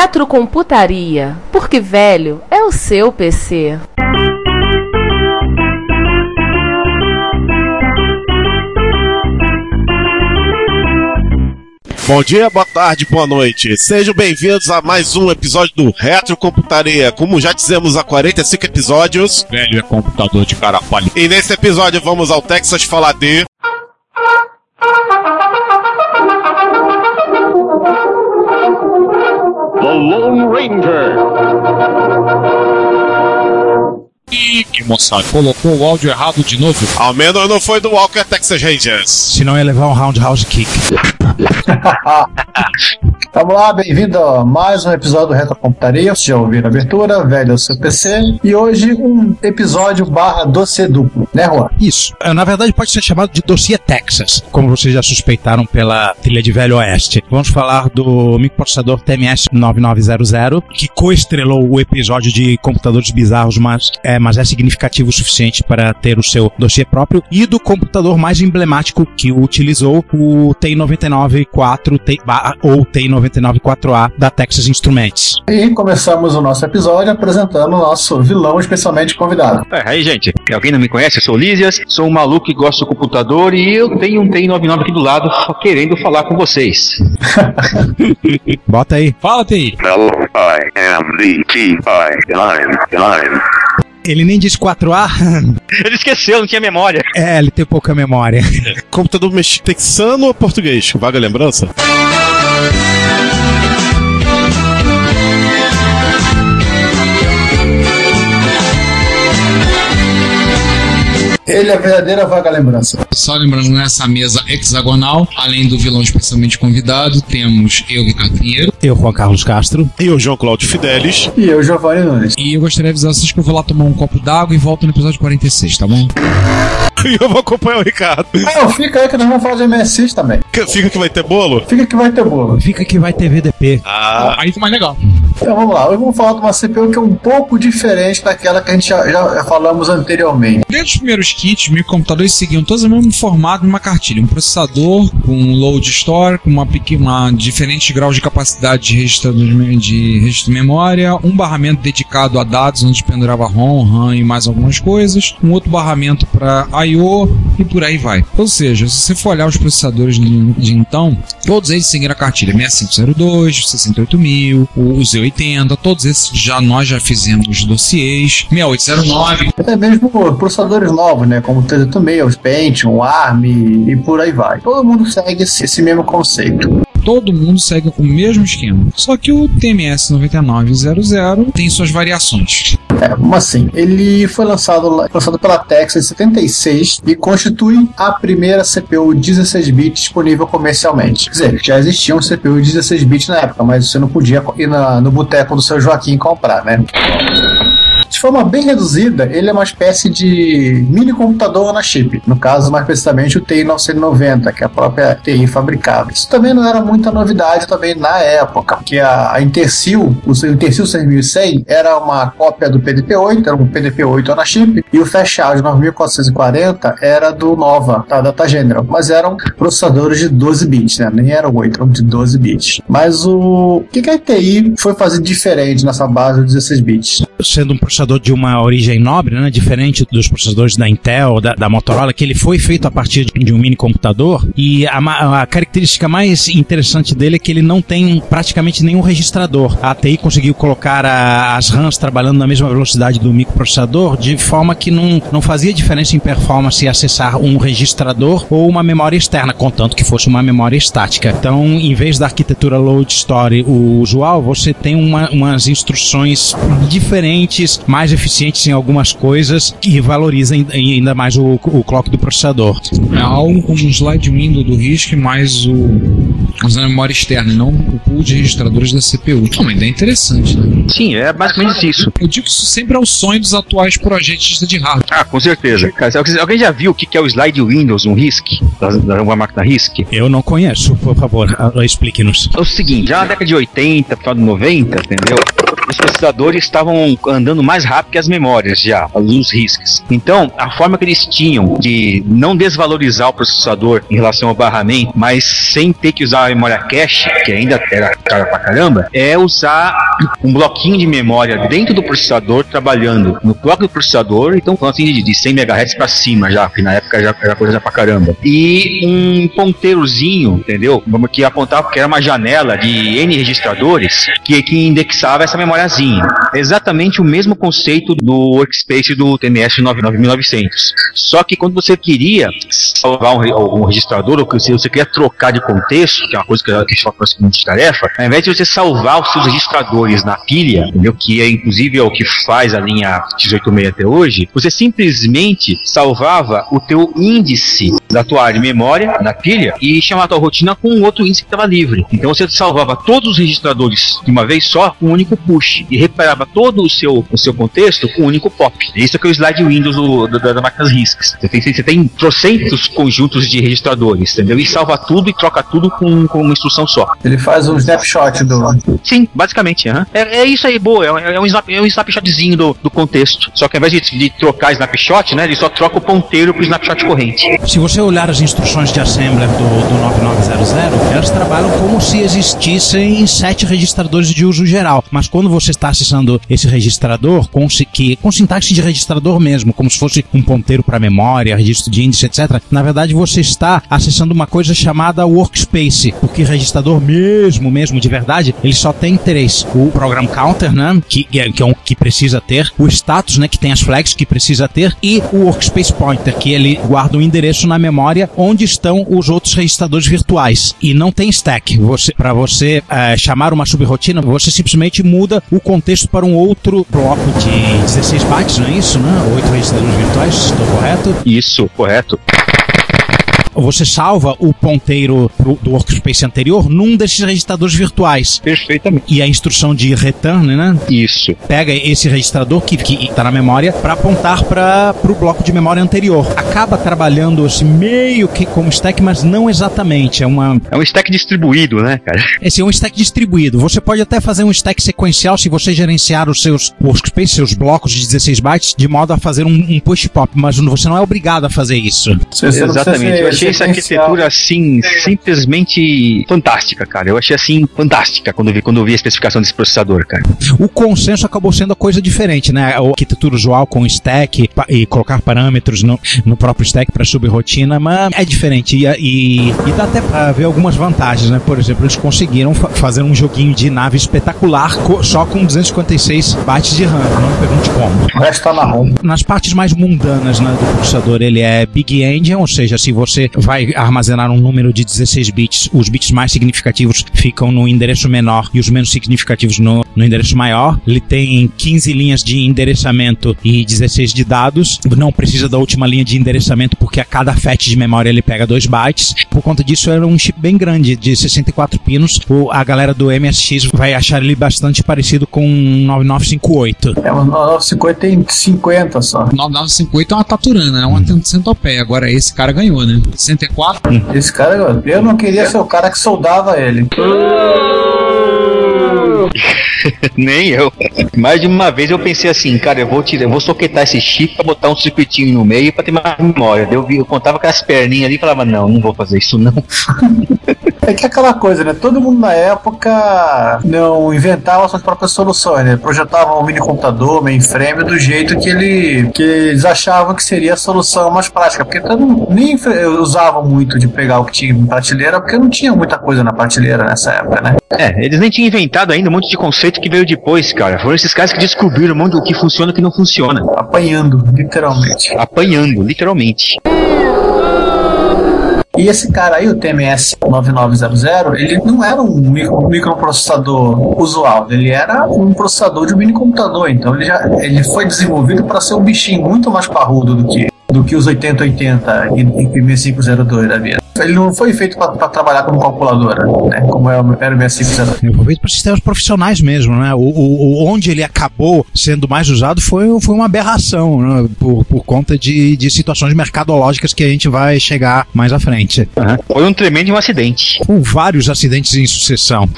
Retrocomputaria, porque velho é o seu PC. Bom dia, boa tarde, boa noite. Sejam bem-vindos a mais um episódio do Retrocomputaria. Como já dizemos há 45 episódios, Velho é computador de cara pálida. e nesse episódio vamos ao Texas falar de. Lone Ranger. Ih, que moçada. Colocou o áudio errado de novo. Ao menos não foi do Walker Texas Rangers. Senão ia levar um roundhouse kick. Vamos lá, bem-vindo a mais um episódio do Retrocomputaria. Vocês já ouviram a abertura, velho o seu PC. E hoje um episódio barra doce duplo, né, Juan? Isso. É, Na verdade, pode ser chamado de dossiê Texas, como vocês já suspeitaram pela trilha de Velho Oeste. Vamos falar do microprocessador TMS 9900, que coestrelou o episódio de computadores bizarros, mas é, mas é significativo o suficiente para ter o seu dossiê próprio, e do computador mais emblemático que utilizou, o TI-99-4 T- ba- ou TI-99-4A da Texas Instruments. E começamos o nosso episódio apresentando o nosso vilão especialmente convidado. É, aí, gente, alguém não me conhece? Eu sou o Lísias, sou um maluco que gosta do computador e eu tenho um TI-99 aqui do lado, querendo falar com vocês. Bota aí. Fala, TI. Hello, I am the T-I-9-9. Ele nem disse 4A. Ele esqueceu, não tinha memória. é, ele tem pouca memória. Computador mex- texano ou português? Vaga lembrança? Ele é a verdadeira vaga lembrança. Só lembrando, nessa mesa hexagonal, além do vilão especialmente convidado, temos eu, Ricardo Pinheiro. Eu, Juan Carlos Castro. E o João Cláudio Fidelis. E eu, Giovanni Nunes. E eu gostaria de avisar vocês que eu vou lá tomar um copo d'água e volto no episódio 46, tá bom? E eu vou acompanhar o Ricardo. Não, fica aí que nós vamos falar de MSX também. Fica que vai ter bolo? Fica que vai ter bolo. Fica que vai ter VDP. Ah, Aí fica mais legal. Então vamos lá, hoje vamos falar de uma CPU que é um pouco diferente daquela que a gente já, já falamos anteriormente. Desde os primeiros kits, microcomputadores seguiam todos o mesmo formato numa cartilha. Um processador com um load store, com uma, uma diferentes graus de capacidade de registrador de, de registro de memória, um barramento dedicado a dados, onde pendurava ROM, RAM e mais algumas coisas, um outro barramento para I/O e por aí vai. Ou seja, se você for olhar os processadores de, de então, todos eles seguiram a cartilha 6502, 68000, o Z80, todos esses já nós já fizemos dossiês, 6809, Até mesmo processadores novos, né? Como o 386, Pentium, o ARM e, e por aí vai. Todo mundo segue esse, esse mesmo conceito. Todo mundo segue o mesmo esquema. Só que o TMS 9900 tem suas variações. É, como assim? Ele foi lançado, lançado pela Texas em 76 e constitui a primeira CPU 16-bit disponível comercialmente. Quer dizer, já existia um CPU 16-bit na época, mas você não podia ir na- no boteco do seu Joaquim comprar, né? De forma bem reduzida, ele é uma espécie de mini computador na chip. No caso, mais precisamente, o TI 990, que é a própria TI fabricava. Isso também não era muita novidade também na época, porque a, a Intersil, o Intersil 6100, era uma cópia do PDP-8, era um PDP-8 na chip, e o Flash Out 9440 era do Nova, da Data General. Mas eram processadores de 12 bits, né? Nem eram 8, eram de 12 bits. Mas o, o que, que a TI foi fazer diferente nessa base de 16 bits? Sendo um processador de uma origem nobre, né, diferente dos processadores da Intel, da, da Motorola, que ele foi feito a partir de um mini computador. E a, a característica mais interessante dele é que ele não tem praticamente nenhum registrador. A ATI conseguiu colocar a- as RAMs trabalhando na mesma velocidade do microprocessador, de forma que não, não fazia diferença em performance acessar um registrador ou uma memória externa, contanto que fosse uma memória estática. Então, em vez da arquitetura load store usual, você tem uma- umas instruções diferentes, mais eficientes em algumas coisas e valoriza ain- ainda mais o, o clock do processador. É algo como um slide window do RISC mais o usando a memória externa, e não o pool de registradores da CPU. É uma ideia interessante, né? Sim, é basicamente isso. Eu digo que isso sempre é o sonho dos atuais projetistas de hardware. Ah, com certeza. Alguém- já viu o que é o slide Windows, um RISC? Uma máquina RISC? Eu não conheço, por favor, explique-nos. É o seguinte, já na década de 80, final de 90, entendeu? Os processadores estavam andando mais rápido que as memórias já, os RISCs. Então, a forma que eles tinham de não desvalorizar o processador em relação ao barramento, mas sem ter que usar a memória cache, que ainda era cara pra caramba, é usar um bloquinho de memória dentro do processador trabalhando no próprio processador, então falando assim de, de 100 MHz pra cima já, que na época já era coisa pra caramba. E um ponteirozinho, entendeu? Vamos que apontava que era uma janela de N registradores que, que indexava essa memoriazinha. Exatamente o mesmo conceito do workspace do TMS 99900. Só que quando você queria salvar um, um registrador, ou que você, queria trocar de contexto, que é uma coisa que a gente fala de tarefa, ao invés de você salvar os seus registradores na pilha, entendeu? que é inclusive é o que faz a linha x86 até hoje, você simplesmente salvava o teu índice da tua área de memória na pilha e chamava a tua rotina com um outro índice que estava livre. Então você salvava todos os registradores de uma vez só com um único push e recuperava todo o seu, o seu contexto com um único pop. Isso é que é o slide Windows do, do, da, da máquinas RISCs. Você tem, você tem trocentos conjuntos de registradores, entendeu? E salva tudo e troca tudo com, com uma instrução só. Ele faz um snapshot do. Sim, basicamente. Aham. É, é isso aí, boa. É, um- é um, snap, é um snapshotzinho do, do contexto. Só que ao invés de, de trocar snapshot, né, ele só troca o ponteiro pro snapshot corrente. Se você olhar as instruções de assembler do, do 9900, elas trabalham como se existissem sete registradores de uso geral. Mas quando você está acessando esse registrador com, que, com sintaxe de registrador mesmo, como se fosse um ponteiro para memória, registro de índice, etc., na verdade você está acessando uma coisa chamada workspace, porque registrador mesmo, mesmo de verdade, ele só tem três: o program counter, né, que, é, que é um que precisa ter, o status, né, que tem as flags que precisa ter, e o workspace pointer, que ele guarda o endereço na memória onde estão os outros registradores virtuais. E não tem stack. Você, para você eh, chamar uma subrotina, você simplesmente muda o contexto para um outro bloco de 16 bytes, não é isso, né? Oito registradores virtuais, estou correto? Isso, correto. Você salva o ponteiro pro- do workspace anterior num desses registradores virtuais. Perfeitamente. E a instrução de return, né? Isso. pega esse registrador que está na memória para apontar para o bloco de memória anterior. Acaba trabalhando assim, meio que como stack, mas não exatamente. É uma É um stack distribuído, né, cara? esse é um stack distribuído. Você pode até fazer um stack sequencial se você gerenciar os seus workspace, seus blocos de 16 bytes, de modo a fazer um, um push pop, mas você não é obrigado a fazer isso. Exatamente. Achei essa arquitetura assim simplesmente fantástica, cara. Eu achei assim fantástica quando eu vi, quando eu vi a especificação desse processador, cara. O consenso acabou sendo a coisa diferente, né? A arquitetura usual com stack e colocar parâmetros no, no próprio stack para subrotina, mas é diferente. E, e, e dá até pra ver algumas vantagens, né? Por exemplo, eles conseguiram fa- fazer um joguinho de nave espetacular co- só com 256 bytes de RAM. Não me pergunte como. O resto tá na ROM. Nas partes mais mundanas né, do processador, ele é Big Engine, ou seja, se você vai armazenar um número de 16 bits, os bits mais significativos ficam no endereço menor e os menos significativos no, no endereço maior. Ele tem 15 linhas de endereçamento e 16 de dados. Não precisa da última linha de endereçamento porque a cada FAT de memória ele pega 2 bytes. Por conta disso, era um chip bem grande, de 64 pinos. O, a galera do MSX vai achar ele bastante parecido com um 9958. É, o 950 tem 50 só. 9958 é uma taturana, é uma centopeia. Agora esse cara ganhou, né? 64? Esse cara, eu não queria ser o cara que soldava ele. Nem eu. Mais de uma vez eu pensei assim, cara, eu vou tirar, eu vou soquetar esse chip pra botar um circuitinho no meio pra ter mais memória. Eu, eu contava com as perninhas ali e falava, não, não vou fazer isso não. É que é aquela coisa, né? Todo mundo na época não inventava suas próprias soluções, né? Projetavam um mini computador, mainframe, do jeito que, ele, que eles achavam que seria a solução mais prática. Porque todo nem usavam muito de pegar o que tinha em prateleira, porque não tinha muita coisa na prateleira nessa época, né? É, eles nem tinham inventado ainda um monte de conceito que veio depois, cara. Foram esses caras que descobriram um do que funciona e o que não funciona. Apanhando, literalmente. Apanhando, literalmente. E esse cara aí, o TMS 9900, ele não era um micro- microprocessador usual, ele era um processador de um mini computador. Então ele já ele foi desenvolvido para ser um bichinho muito mais parrudo do que do que os 8080 e, e 6502 da vida. Ele não foi feito para trabalhar como calculadora, né? Como é o- era o 6502. Ele foi feito para sistemas profissionais mesmo, né? O, o- o- onde ele acabou sendo mais usado foi, foi uma aberração, né? por, por conta de, de situações mercadológicas que a gente vai chegar mais à frente. Foi um tremendo acidente. Com vários acidentes em sucessão.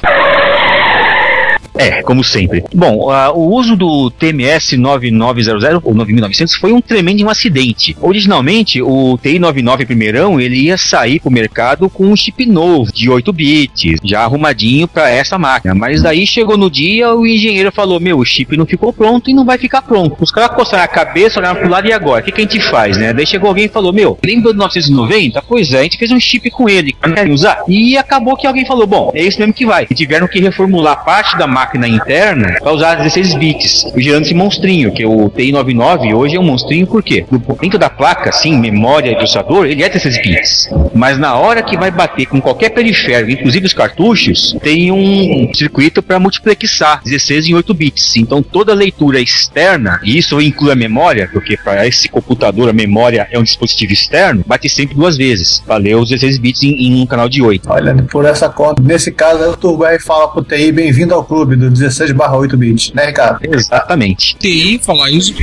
É, como sempre. Bom, ah, o uso do TMS 9900 ou 9900 foi um tremendo acidente. Originalmente, o TI 99 primeirão, ele ia sair pro mercado com um chip novo de 8 bits, já arrumadinho para essa máquina. Mas daí chegou no dia, o engenheiro falou: "Meu, o chip não ficou pronto e não vai ficar pronto". Os caras coçaram a cabeça, olharam pro lado e agora, o que, que a gente faz, né? Daí chegou alguém e falou: "Meu, lembra do 990? Pois é, a gente fez um chip com ele, querem usar?". E acabou que alguém falou: "Bom, é isso mesmo que vai". E tiveram que reformular parte da máquina interna para usar 16 bits, gerando esse monstrinho, que o TI-99 hoje é um monstrinho por quê? Dentro da placa, assim, memória e processador, ele é 16 bits. Mas na hora que vai bater com qualquer periférico, inclusive os cartuchos, tem um circuito para multiplexar 16 em 8 bits. Então toda leitura externa, e isso inclui a memória, porque para esse computador a memória é um dispositivo externo, bate sempre duas vezes, ler os 16 bits em, em um canal de 8. Olha, por essa conta, nesse caso, o Turbo R fala pro TI, bem-vindo ao clube do 16 8 bits, né, Ricardo? Exatamente. TI, falar isso,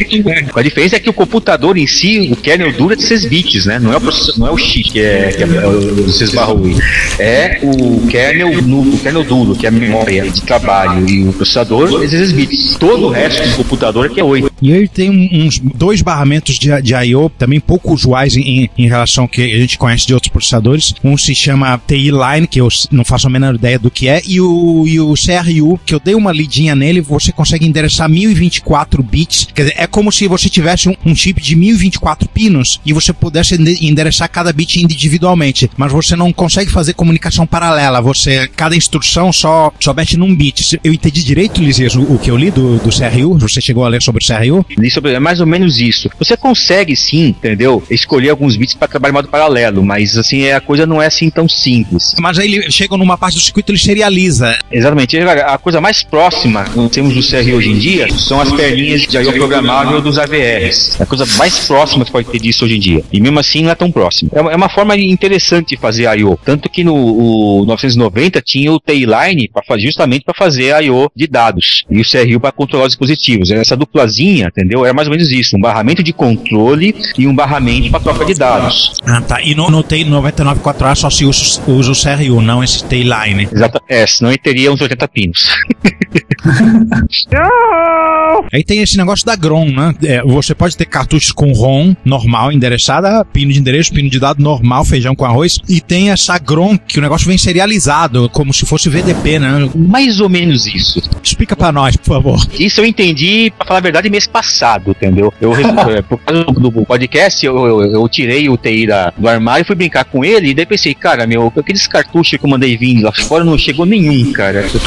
A diferença é que o computador em si, o kernel dura de 6 bits, né? Não é o, process- não é o chip que é, que é o 6 barra 8. É o kernel, nu- o kernel duro, que é a memória de trabalho e o processador, é 16 bits. Todo o resto do computador é que é 8. E ele tem uns dois barramentos de, de I.O. também pouco usuais em, em relação ao que a gente conhece de outros processadores. Um se chama TI Line, que eu não faço a menor ideia do que é, e o, e o CRU, que eu dei uma lidinha nele, você consegue endereçar 1024 bits. Quer dizer, é como se você tivesse um, um chip de 1024 pinos e você pudesse ende- endereçar cada bit individualmente. Mas você não consegue fazer comunicação paralela. Você, cada instrução só, só mete num bit. Eu entendi direito, Lisias, o, o que eu li do, do CRU? Você chegou a ler sobre o CRU? Isso é mais ou menos isso. Você consegue sim, entendeu? Escolher alguns bits para trabalhar em modo paralelo, mas assim, a coisa não é assim tão simples. Mas aí ele chega numa parte do circuito ele serializa. Exatamente. E, A coisa mais próxima que nós temos do CR hoje em dia são as perninhas de I.O. programável dos AVRs. É a coisa mais próxima que pode ter disso hoje em dia. E mesmo assim não é tão próximo. É uma, é uma forma interessante de fazer I.O. Tanto que no o 990 tinha o T-Line justamente para fazer I.O. de dados. E o CRU para controlar os dispositivos. Essa duplazinha, entendeu? Era mais ou menos isso. Um barramento de controle e um barramento para troca de dados. Ah, tá. E no, no TI 994A só se usa, usa o CRU, não esse T-Line. Exato. É, senão ele teria uns 80 pinos. Aí tem esse negócio da GROM, né? É, você pode ter cartuchos com ROM normal, endereçada, pino de endereço, pino de dado normal, feijão com arroz. E tem essa GROM, que o negócio vem serializado, como se fosse VDP, né? Mais ou menos isso. Explica pra nós, por favor. Isso eu entendi, pra falar a verdade, mês passado, entendeu? Eu, eh, por causa do, podcast, eu, eu, eu tirei o TI da, do armário, fui brincar com ele, e daí pensei, cara, meu, aqueles cartuchos que eu mandei vir lá fora não chegou nenhum, cara. Eu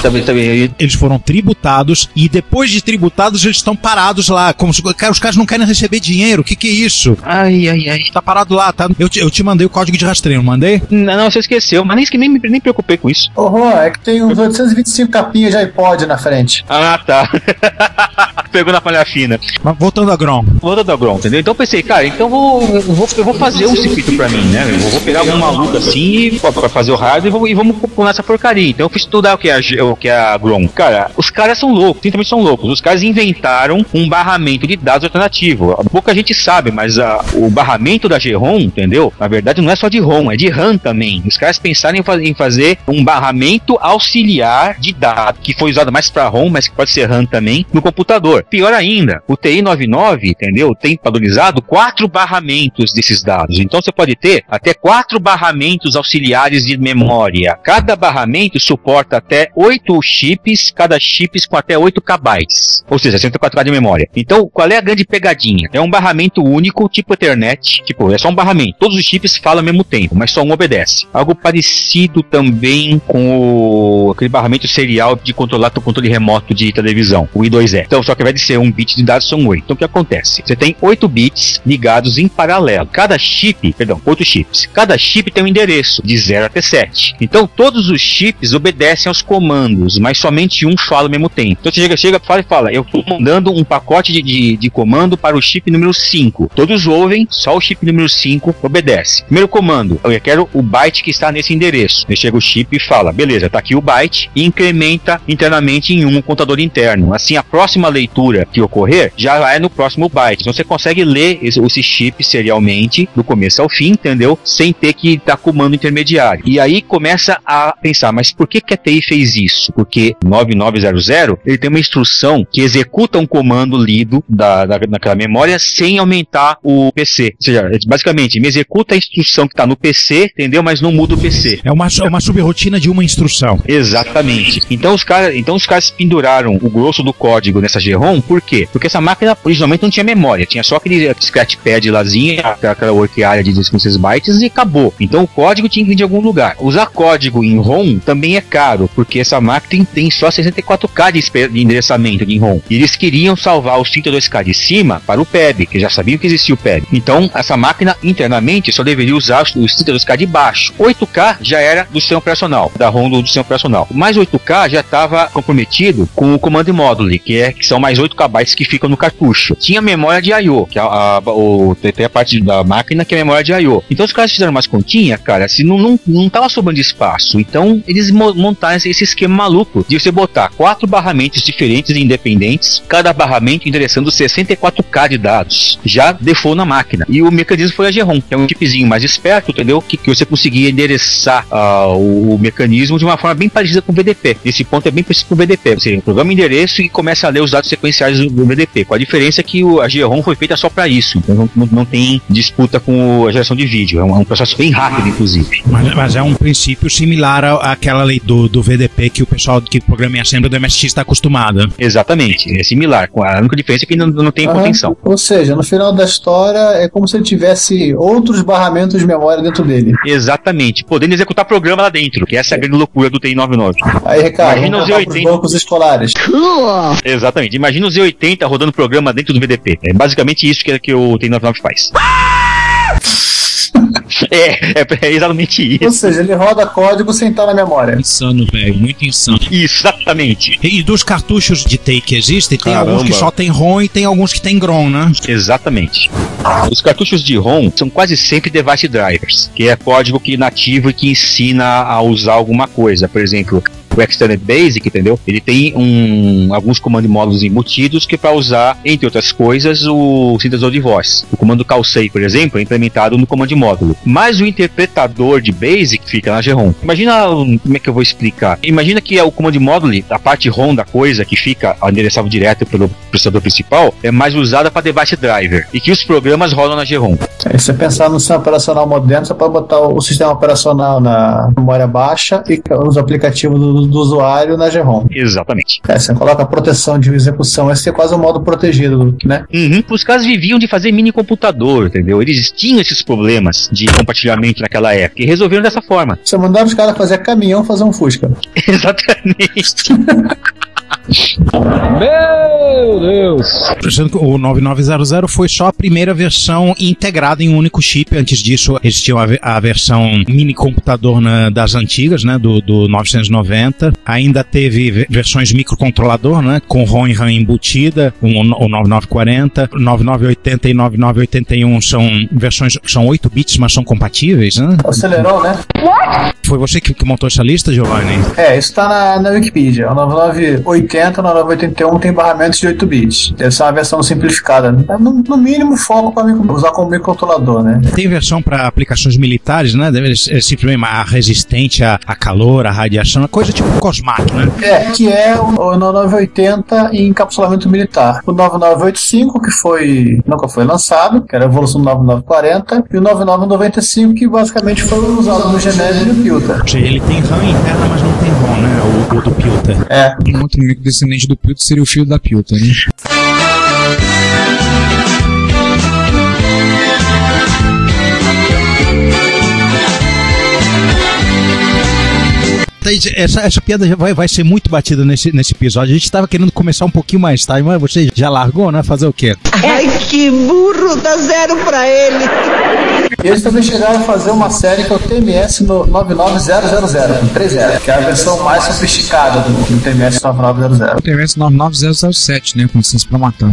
eu- Eles foram tributados e depois de tributados eles estão parados lá. Como se cara, os caras não querem receber dinheiro. O que, que é isso? Ai, ai, ai. Tá parado lá, tá? Eu te, eu te mandei o código de rastreio, não mandei? Não, não, você esqueceu, mas nem, nem, me- nem me preocupei com isso. Ô, Juan, é que tem uns 825 capinhas de iPod na frente. Ah, tá. Pegou na palha fina. Mas voltando a GROM. Volta da Grom, entendeu? Então eu pensei, cara, então eu vou, eu vou, eu vou fazer um circuito pra mim, né? Eu vou pegar algum maluco assim pra fazer o hardware e, vou, e vamos pular essa porcaria. Então eu fui estudar o que é a, o que é a Grom. Cara, os caras são loucos, simplesmente são loucos. Os caras inventaram um barramento de dados alternativo. Pouca gente sabe, mas a, o barramento da G-ROM, entendeu? Na verdade, não é só de ROM, é de RAM também. Os caras pensaram em, em fazer um barramento auxiliar de dados, que foi usado mais para ROM, mas que pode ser RAM também, no computador. Pior ainda, o TI 99, entendeu? Tem padronizado quatro barramentos desses dados. Então você pode ter até quatro barramentos auxiliares de memória. Cada barramento suporta até oito chips, cada chip com até 8 KB. Ou seja, 64 KB de memória. Então, qual é a grande pegadinha? É um barramento único, tipo Ethernet. Tipo, é só um barramento. Todos os chips falam ao mesmo tempo, mas só um obedece. Algo parecido também com o, aquele barramento serial de controlar o controle remoto de televisão, o I2E. Então, só que de ser um bit de dados, são 8. Então, o que acontece? Você tem 8 bits ligados em paralelo. Cada chip, perdão, 8 chips. Cada chip tem um endereço de 0 até 7. Então, todos os chips obedecem aos comandos, mas somente um fala ao mesmo tempo. Então, você chega, chega fala e fala, eu estou mandando um pacote de, de, de comando para o chip número 5. Todos ouvem, só o chip número 5 obedece. Primeiro comando, eu quero o byte que está nesse endereço. Aí chega o chip e fala, beleza, tá aqui o byte, e incrementa internamente em um contador interno. Assim, a próxima leitura que ocorrer já é no próximo byte. Então, você consegue ler esse, esse chip serialmente, do começo ao fim, entendeu? Sem ter que dar comando intermediário. E aí começa a pensar, mas por que, que a TI fez isso? Porque 9900 ele tem uma instrução que executa um comando lido da, da, naquela memória sem aumentar o PC. Ou seja, basicamente, me executa a instrução que está no PC, entendeu? Mas não muda o PC. É uma, é uma subrotina de uma instrução. Exatamente. Então os caras, então os caras penduraram o grosso do código nessa GROM, por quê? Porque essa máquina originalmente não tinha memória, tinha só aquele scratchpad lázinho, aquela work area de 16 bytes e acabou. Então o código tinha que vir de algum lugar. Usar código em ROM também é caro, porque essa máquina tem, tem só 64K de, de endereçamento de ROM. E eles queriam salvar os 32K de cima para o PEB, que já sabiam que existia o PEB. Então essa máquina internamente só deveria usar os, os 32K de baixo. 8K já era do sistema operacional, da ROM do, sistema operacional. Mais 8K já estava comprometido com o comando módulo, que é que são mais 8 KB que ficam no cartucho. Tinha memória de I/O, que a, a, o, tem a parte da máquina que é memória de I/O. Então os caras fizeram umas continhas, cara, assim, não, não, não tava sobrando espaço. Então eles mo- montaram esse esse esquema maluco de você botar quatro barramentos diferentes e independentes, cada barramento endereçando 64K de dados. Já default na máquina. E o mecanismo foi a GROM, que é um chipzinho mais esperto, entendeu? Que, que você conseguia endereçar ah, o, mecanismo de uma forma bem parecida com o VDP. Esse ponto é bem parecido com o VDP. Você programa endereço e começa a ler os dados sequenciais do, do VDP. Com a diferença que o, a GROM foi feita só para isso. Então não, não, não tem disputa com a geração de vídeo. É um, é um processo bem rápido, inclusive. Mas, mas é um princípio similar à- àquela lei do, do VDP que o pessoal que programa em assembly do MSX está acostumado. Exatamente. É similar. Com A única diferença é que não, não tem Aham. contenção. Ou seja, no final da história é como se ele tivesse outros barramentos de memória dentro dele. Exatamente. Podendo executar programa lá dentro. Que essa é a grande loucura do TI-99. Aí, Ricardo, Imagina os voltar pros Z80. bancos escolares. Exatamente. Imagina o Z80 rodando programa dentro do VDP. É basicamente isso que, que o TI-99 faz. é, é, é exatamente Ou isso. seja, ele roda código sem estar na memória. Insano, velho. Muito insano. Exatamente. E dos cartuchos de que existem, tem Caramba. alguns que só tem ROM e tem alguns que tem GROM, né? Exatamente. Os cartuchos de ROM são quase sempre device drivers, que é código que nativo e que ensina a usar alguma coisa. Por exemplo, o Extended Basic, entendeu? Ele tem um, alguns comandos módulos embutidos que é para usar, entre outras coisas, o sintetizador de voz. O comando calsei, por exemplo, é implementado no comando módulo. Mas o interpretador de Basic fica na GROM. Imagina, um, como é que eu vou explicar? Imagina que é o comando módulo, a parte ROM da coisa, que fica endereçável direto pelo processador principal, é mais usada para device driver. E que os programas rodam na GROM. Aí você pensar no sistema operacional moderno, você pode botar o sistema operacional na memória baixa e os aplicativos do, do usuário na GROM. Exatamente. Aí você coloca a proteção de execução, esse é quase um modo protegido, né? Uhum. Os caras viviam de fazer mini computador, entendeu? Eles tinham esses problemas de compartilhamento naquela época e resolveram dessa forma. Você mandava os caras fazer caminhão fazer um Fusca. Exatamente. Meu Deus! Lembrando que O 9900 foi só a primeira versão integrada em um único chip. Antes disso, existia a, ve- a versão mini computador na- das antigas, né? Do, do 990. Ainda teve ve- versões microcontrolador, né? Com ROM e RAM embutida, o, o 9940. 9980 e 9981 são versões, são 8 bits, mas são compatíveis, né? Acelerou, né? Foi você que, que montou essa lista, Giovanni? É, isso tá na, na Wikipedia. O 9980 e o 9981 tem barramentos de 8 bits. Deve ser uma versão simplificada. né? No, no mínimo, foco para usar como microcontrolador, né? Tem versão para aplicações militares, né? Deve ser simplesmente a resistente a, a calor, a radiação, uma coisa tipo Cosmac, né? É, que é o, o 9980 em encapsulamento militar. O 9985, que foi nunca foi lançado, que era a evolução do 9940, e o 9995, que basicamente foi usado no Geneve e no Pilta. Ou seja, ele tem RAM interna, mas não tem ROM, né? O, o do Pilter. É, Um outro micro descendente do Pilto seria o filho da Pilta, né? Essa, essa piada já vai, vai ser muito batida nesse, nesse episódio. A gente tava querendo começar um pouquinho mais tarde, mas você já largou, né? Fazer o quê? Ai, que burro, dá zero pra ele. E eles também chegaram a fazer uma série que é o TMS no 99000, com 3 0, que é a versão mais sofisticada do, do TMS 9900. O TMS 99007, né? Com licença pra matar.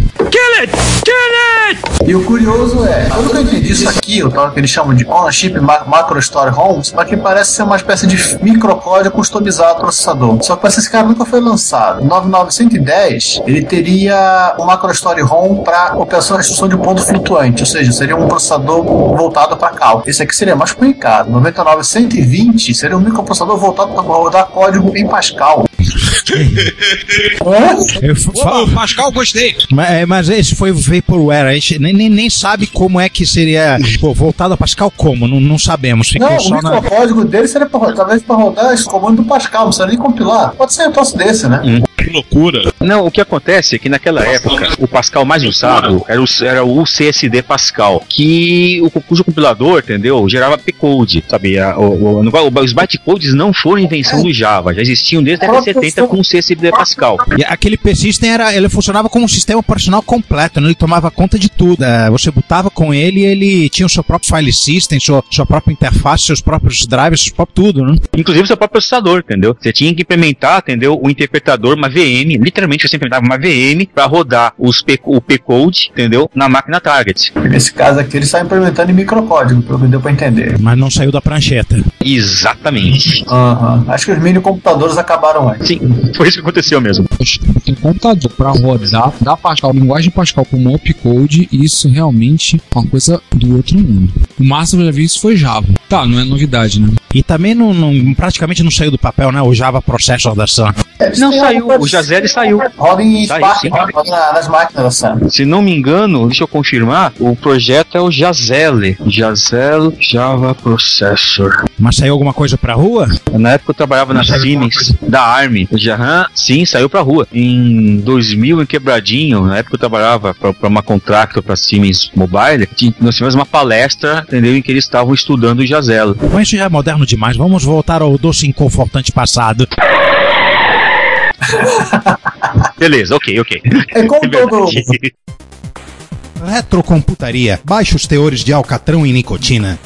E o curioso é, pelo que eu entendi isso aqui, o tal que eles chamam de on-chip ma- macro story ROMs, mas que parece ser uma espécie de microcódigo customizado do processador. Só que parece que esse cara nunca foi lançado. O 9910, ele teria um macro story ROM para operação de instrução de ponto flutuante, ou seja, seria um processador voltado para cálculo. Esse aqui seria mais complicado. 99120 seria um microprocessador voltado para rodar código em Pascal. Eu fa- Opa, Pascal, gostei! Mas, é, mas esse foi Vaporware. A gente nem, nem, nem sabe como é que seria pô, voltado a Pascal como. Não, não sabemos. Ficou Não, o só na. microcódigo dele seria pra, talvez para rodar esse comando do Pascal, não precisa nem compilar. Pode ser um troço desse, né? Que loucura. Não, o que acontece é que naquela época o Pascal mais usado era o, era o CSD Pascal, que o cujo compilador, entendeu, gerava P-code, sabe? A- o- o- o- os bytecodes não foram invenção do Java, já existiam desde a década de 70 com o CSD Pascal. E aquele P-System era, ele funcionava como um sistema operacional completo, né? ele tomava conta de tudo. É, você botava com ele e ele tinha o seu próprio file system, sua, sua própria interface, seus próprios drivers, seu próprio tudo, né? Inclusive o seu próprio processador, entendeu? Você tinha que implementar, entendeu, o interpretador, uma VM, literalmente você implementava uma VM para rodar os P, o P-code, entendeu, na máquina target. Nesse caso aqui, ele está implementando em microcódigo, pelo que deu pra entender. Mas não saiu da prancheta. Exatamente. Aham. Acho que os mini computadores acabaram antes. Sim, foi isso que aconteceu mesmo. Tem computador pra rodar da Pascal, linguagem Pascal com opcode, isso realmente é uma coisa do outro mundo. O máximo que eu já vi isso foi Java. Tá, não é novidade, né? E também não, não- praticamente não saiu do papel, né? O Java Processor da Sun. Eles Não saiu, o Jazelle saiu. Roda em Saiu, Spark, roda na- nas máquinas da. Se não me engano, deixa eu confirmar, o projeto é o Jazelle. Jazelle Java Processor. Mas saiu alguma coisa pra rua? Na época eu trabalhava na Siemens, da Army. O Jahan, sim, saiu pra rua. Em 2000, em Quebradinho, na época eu trabalhava pra, pra uma contractor pra Siemens Mobile, nós tivemos uma palestra, entendeu, em que eles estavam estudando o Jazelle. Mas isso já é moderno demais. Vamos voltar ao doce inconfortante passado. Beleza, ok, ok. É como todo. Retrocomputaria. Baixos teores de alcatrão e nicotina.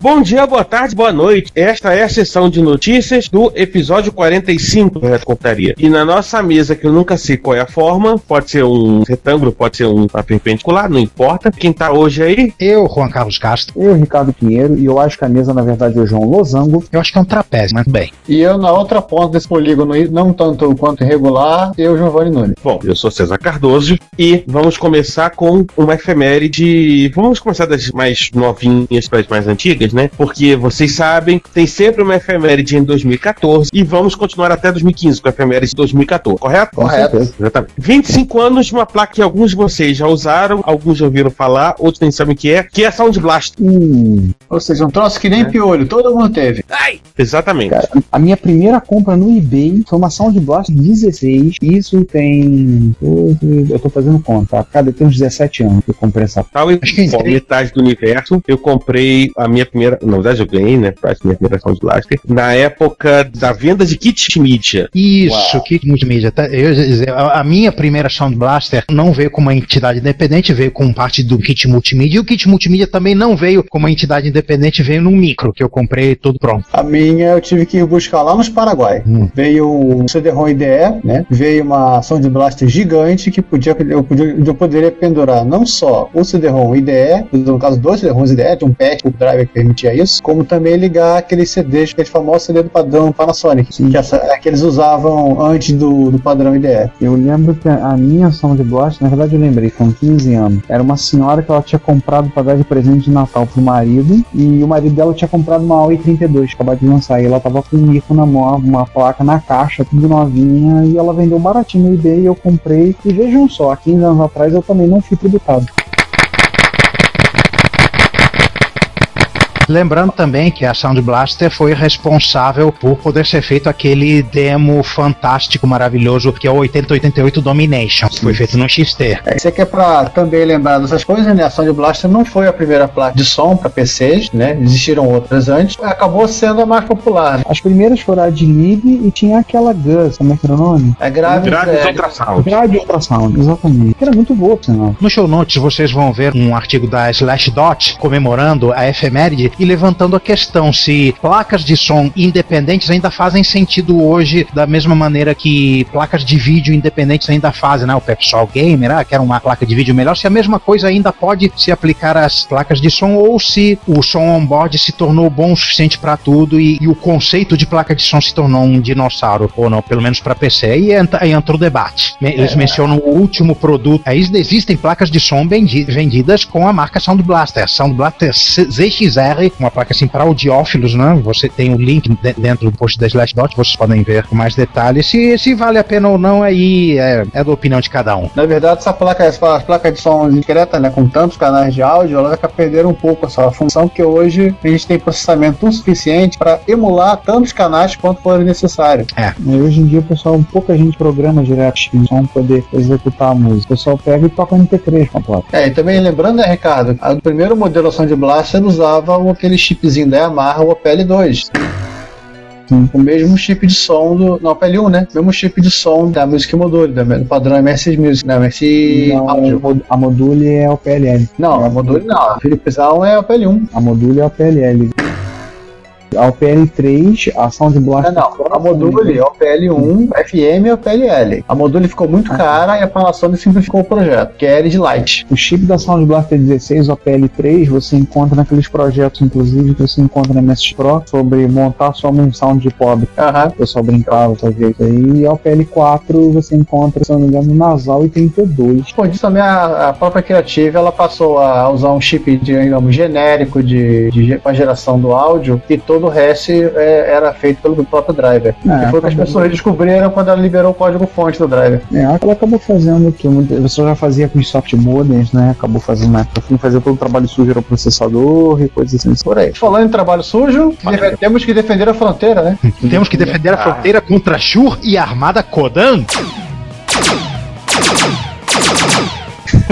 Bom dia, boa tarde, boa noite. Esta é a sessão de notícias do episódio 45 do Reto Computaria. E na nossa mesa, que eu nunca sei qual é a forma, pode ser um retângulo, pode ser um perpendicular, não importa. Quem tá hoje aí? Eu, Juan Carlos Castro. Eu, Ricardo Pinheiro, e eu acho que a mesa, na verdade, é um losango. Eu acho que é um trapézio, mas bem. E eu na outra ponta desse polígono, não tanto quanto irregular, eu, Giovanni Nunes. Bom, eu sou César Cardoso e vamos começar com uma efeméride. Vamos começar das mais novinhas para as mais antigas, né? Porque vocês sabem, tem sempre uma efeméride em 2014 e vamos continuar até 2015 com a efeméride de 2014, correto? Correto. Exatamente. 25 anos de uma placa que alguns de vocês já usaram, alguns já ouviram falar, outros nem sabem o que é, que é a Sound Blast. Hum, Ou seja, um troço que nem piolho, todo mundo teve. Exatamente. cara, a minha primeira compra no eBay foi uma Sound Blast 16. Isso tem. Eu tô fazendo conta, tá? Cada tem uns 17 anos que eu comprei essa. Tal e qual metade do universo, eu comprei a minha primeira primeira. Na verdade, eu ganhei, né? Minha primeira Sound Blaster. Na época da venda de kit mídia. Isso, kit multimídia. Tá? Eu, dizer, a minha primeira Sound Blaster não veio como uma entidade independente, veio com parte do kit multimídia. E o kit multimídia também não veio como uma entidade independente, veio num micro, que eu comprei tudo pronto. A minha eu tive que ir buscar lá nos Paraguai. Hum. Veio o CD-ROM IDE, né? Veio uma Sound Blaster gigante que podia, eu, podia, eu poderia pendurar não só o CD-ROM IDE, no caso dois CD-ROMs IDE, de um patch, o driver que permitia isso, como também ligar aqueles CDs, aquele famoso CD do padrão Panasonic, que, essa- que eles usavam antes do, do padrão IDE. Eu lembro que a minha Sound Blast, na verdade eu lembrei, com 15 anos, era uma senhora que ela tinha comprado pra dar de presente de Natal pro marido, e o marido dela tinha comprado uma Aoi 32, acabado de lançar, e ela tava com um mico na mão, uma placa na caixa, tudo novinha, e ela vendeu baratinho no eBay, eu comprei, e vejam só, há 15 anos atrás eu também não fui tributado. Lembrando também que a Sound Blaster foi responsável por poder ser feito aquele demo fantástico, maravilhoso, que é o 8088 Domination, que foi feito no XT. É, Isso aqui é pra também lembrar dessas coisas, né? A Sound Blaster não foi a primeira placa de som para PCs, né? Existiram outras antes. Acabou sendo a mais popular. Né? As primeiras foram a de Lib e tinha aquela Gus, como é que era o nome? É grave. Graves é, Ultrasound. Grade Ultrasound, exatamente. Que era muito boa, por sinal. No show notes vocês vão ver um artigo da Slashdot comemorando a efeméride e levantando a questão se placas de som independentes ainda fazem sentido hoje da mesma maneira que placas de vídeo independentes ainda fazem, né? O pessoal gamer, ah, quer uma placa de vídeo melhor, se a mesma coisa ainda pode se aplicar às placas de som ou se o som on-board se tornou bom o suficiente para tudo e, e o conceito de placa de som se tornou um dinossauro, ou não, pelo menos para PC. Aí entra, aí entra o debate. Eles mencionam o último produto. Aí existem placas de som vendi- vendidas com a marca Sound Blaster. Sound Blaster C- Uma placa assim para audiófilos, né? Você tem o link de- dentro do post da Slashdot, vocês podem ver com mais detalhes. Se, se vale a pena ou não, aí é, é da opinião de cada um. Na verdade, essa placa, essa placa de som discreta, né, com tantos canais de áudio, ela vai perder um pouco a sua função, porque hoje a gente tem processamento o suficiente para emular tantos canais quanto forem necessários. E hoje em dia, o pessoal, pouca gente programa direto chip de som poder executar a música. O pessoal pega e toca MP3 com a placa. É, e também lembrando, né, Ricardo, a do primeiro modelo Sound Blaster usava o- aquele chipzinho da Yamaha, o OPL2. O mesmo chip de som do. Não, OPL1, né? O mesmo chip de som da Music Module, da- do padrão MS Music, né? MS Não, Audio. a Module é o PLL. Não, a Module não. A Philipsão é OPL1. A Module é o PLL. A PL3, a Sound Blaster. Não, não. A Module é OPL1, FM e OPLL. A Module ficou muito cara e a Panasonic simplificou o projeto, que é LED Light. O chip da Sound Blaster 16, o PL3, você encontra naqueles projetos, inclusive, que você encontra na MS Pro, sobre montar só um sound de pobre. Aham. O pessoal brincava, fazia isso aí. E a PL4 você encontra, se não me engano, no Nasal e 32. Depois disso também a, a própria Creative ela passou a usar um chip de, digamos, genérico de, de para geração do áudio e todo o resto é, era feito pelo próprio driver. É, que foi o que as pessoas descobriram quando ela liberou o código fonte do driver. É, ela acabou fazendo o que o pessoal já fazia com os soft modems, né? Acabou fazendo na época, fazer todo o trabalho sujo era o processador e coisas assim. Por aí. Falando em trabalho sujo, deve- temos que defender a fronteira, né? Temos que defender a fronteira contra a Shur e a Armada Kodan.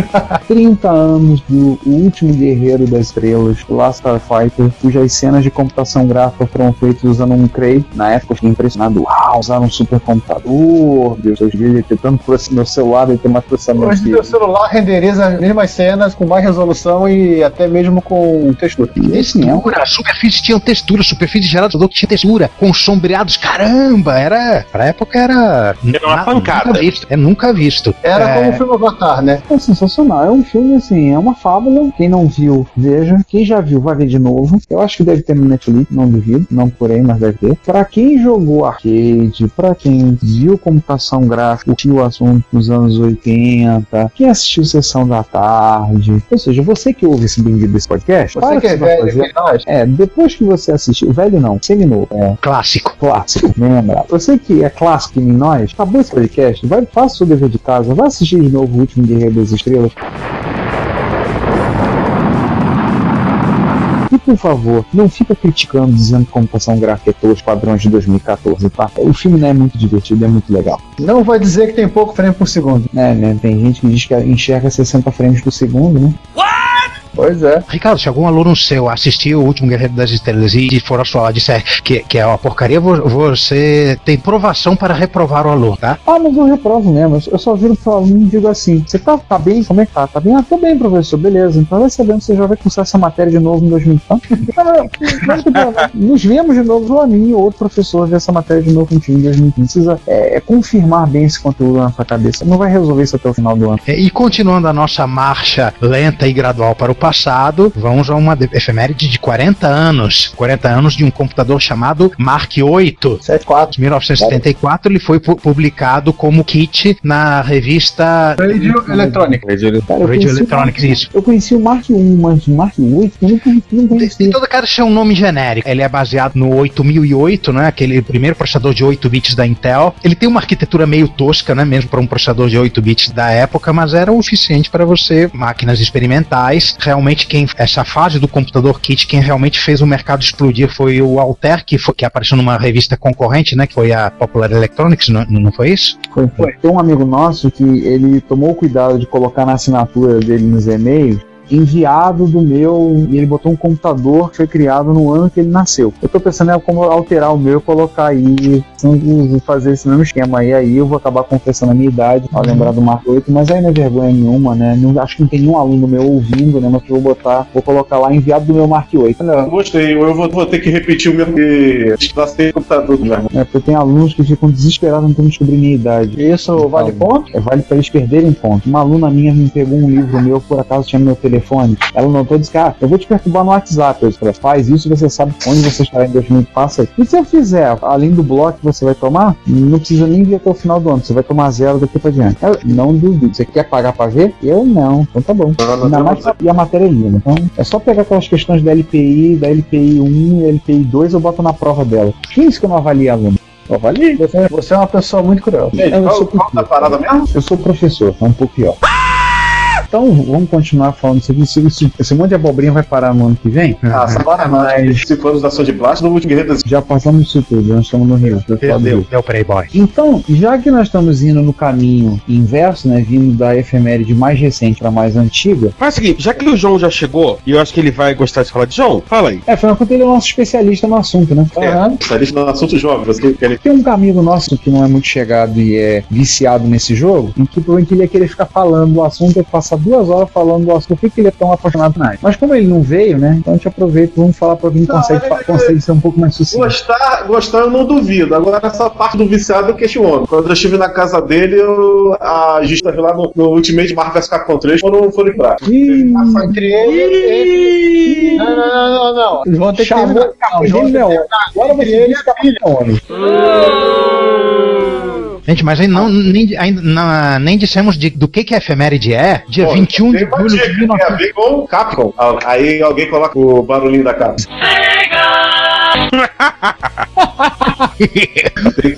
30 anos do último guerreiro das estrelas, Last Starfighter, cujas cenas de computação gráfica foram feitas usando um Cray. Na época eu fiquei impressionado. Uau, usaram um supercomputador. Deus, eu devia ter tanto processamento. Meu celular deve ter mais processamento Hoje meu celular renderiza as mesmas cenas com mais resolução e até mesmo com textura. Esse é um Textura, as superfícies tinham textura, superfície gerada do que tinha textura, com sombreados, caramba, era. Pra época era. Era uma na- pancada. Nunca visto, é nunca visto. Era É, como o filme Avatar, né? É sensacional. É um filme assim, é uma fábula. Quem não viu, veja. Quem já viu, vai ver de novo. Eu acho que deve ter no Netflix, não duvido. Não porém, mas deve ter. Pra quem jogou arcade, pra quem viu computação gráfica, curtiu o assunto nos anos 80, quem assistiu Sessão da Tarde. Ou seja, você que ouve esse bem-vindo desse podcast, Você que é velho, fazer. É, depois que você assistiu, velho não, seminovo, é clássico. clássico, lembra? Você que é clássico nem nós, acabou esse podcast, vai, faça o seu dever de casa, vai assistir de novo o último Guerreiro das Estrelas. E por favor, não fica criticando, dizendo que computação gráfica é pelos padrões de 2014, tá? O filme não é muito divertido, é muito legal. Não vai dizer que tem pouco frame por segundo. É, né? Tem gente que diz que enxerga 60 frames por segundo, né? Pois é. Ricardo, se algum aluno seu assistiu o último Guerreiro das Estrelas e for a sua aula disser que, que é uma porcaria, vo- você tem provação para reprovar o aluno, tá? Ah, mas eu reprovo mesmo. Eu só viro pro aluno e digo assim: Você tá, tá bem? Como é que tá? Tá bem? Ah, tô bem, professor. Beleza. Então que você já vai cursar essa matéria de novo em 2020. Ah. Nos vemos de novo lá mim ou outro professor ver essa matéria de novo contigo em 2015. Precisa é, é confirmar bem esse conteúdo na sua cabeça. Não vai resolver isso até o final do ano. É, E continuando a nossa marcha lenta e gradual para o passado, vamos a uma de- efeméride de 40 anos. 40 anos de um computador chamado Mark VIII. 74. Em 1974 ele foi pu- publicado como kit na revista Radio Electronic. Cara, eu Radio conheci o Electronics, Mark- isso. Eu conheci o Mark 1, mas o Mark 8 eu não conheci. Conheci. tem todo cara ser um nome genérico. Ele é baseado no 8008, né? Aquele primeiro processador de 8 bits da Intel. Ele tem uma arquitetura meio tosca, né? Mesmo para um processador de 8 bits da época, mas era o suficiente para você, máquinas experimentais. Realmente, quem essa fase do computador kit, quem realmente fez o mercado explodir foi o Altair, que, foi, que apareceu numa revista concorrente, né? Que foi a Popular Electronics, não, não foi isso? Foi, foi. Tem um amigo nosso que ele tomou o cuidado de colocar na assinatura dele nos e-mails enviado do meu e ele botou um computador que foi criado no ano que ele nasceu. Eu tô pensando em como alterar o meu e colocar aí, sem fazer esse mesmo esquema aí, aí eu vou acabar confessando a minha idade, ao lembrar do Marco 8, mas aí não é vergonha nenhuma, né? Não, acho que não tem nenhum aluno meu ouvindo, né? Mas eu vou botar, vou colocar lá enviado do meu Mark 8. Olha, Gostei, eu vou, vou ter que repetir o meu que estudar computador, meu irmão. é, porque tem alunos que ficam desesperados tentando descobrir minha idade. Isso vale ponto? É, vale pra eles perderem ponto. Uma aluna minha me pegou um livro meu, por acaso tinha no meu telefone. Ela notou e disse: Ah, eu vou te perturbar no WhatsApp. Eu disse: "Olha, Faz isso, você sabe onde você estará em 2000. Passa aí. E se eu fizer, além do bloco que você vai tomar, não precisa nem vir até o final do ano. Você vai tomar zero daqui pra diante. Não duvido. Você quer pagar pra ver? Eu não. Então tá bom. Ainda mais que- a matéria é linda. Então é só pegar aquelas questões da LPI, da LPI 1 e LPI 2, eu boto na prova dela. Que isso que eu não avalio aluno? Eu avalio. Você, você é uma pessoa muito cruel. Eu qual, sou qual da parada mesmo? Eu sou professor, é um pouco pior. Então, vamos continuar falando isso aqui. Esse, esse- monte de abobrinha vai parar no ano que vem? Ah, semana mais. Cinco anos da ação de plástico do último guerreiro Já passamos isso tudo, nós estamos no Rio. do outro lado do Deu, Rio. deu Playboy. Então, já que nós estamos indo no caminho inverso, né, vindo da efeméride mais recente para mais antiga, Faz o seguinte, já que o João já chegou, e eu acho que ele vai gostar de falar de João, fala aí. é, afinal de contas ele é o nosso especialista no assunto, né? É, especialista no assunto jovem, você quer Tem um amigo nosso que não é muito chegado e é viciado nesse jogo, em que provavelmente ele ia querer ficar falando do assunto, ia passar duas horas falando do assunto, por que, que ele é tão apaixonado na área. Mas como ele não veio, né, então a gente aproveita e vamos falar para quem consegue, fa- consegue ser um pouco mais sucinto. Gostar, gostar eu não duvido. Agora, essa parte do viciado eu questiono. Quando eu estive na casa dele, eu, a gente tava lá no, no Ultimate Marvel vs Capcom 3, foram, foram em prato. Ih, Entre ele, ele... Não, não, não, não, não. Eles vão ter que Chamou terminar. vão ter que não. terminar. Agora você ele. Gente, mas aí não, nem, ainda não- nem dissemos de- do que, que a efeméride é. Dia Pô, 21 de julho de Tem a 19... ver com o Capcom. Ah, Aí alguém coloca o barulhinho da casa.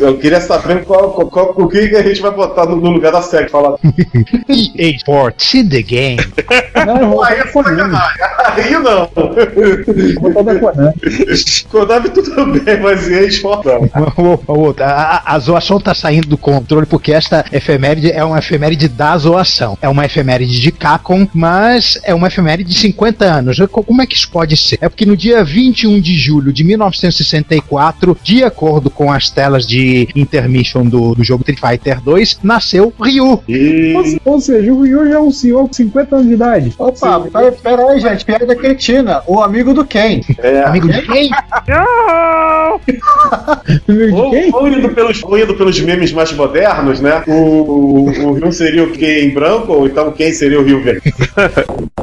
Eu queria saber qual, qual, qual- o que a gente vai botar no, no lugar da SEG. Fala. EA Sports, see the game. Não, eu vou Aí é. Aí não. Vou botar da Konami. Konami tudo bem, mas não. O- o- a, a- zoação tá saindo do controle porque esta efeméride é uma efeméride da zoação. É uma efeméride de Capcom, mas é uma efeméride de 50 anos. Co- Como é que isso pode ser? É porque no dia 21 de julho de 1964, de acordo com as telas de intermission do, do jogo Street Fighter 2, nasceu Ryu. E... Ou, se- ou seja, o Ryu já é um senhor com 50 anos de idade. Opa, pera, pera aí, gente. Piada cretina. O amigo do Ken. É, Amigo de quem? Amigo de ou, quem? ou indo pelos, ou indo pelos memes mais modernos, né? O, o, o Ryu seria o Ken branco, ou então quem seria o Ryu verde?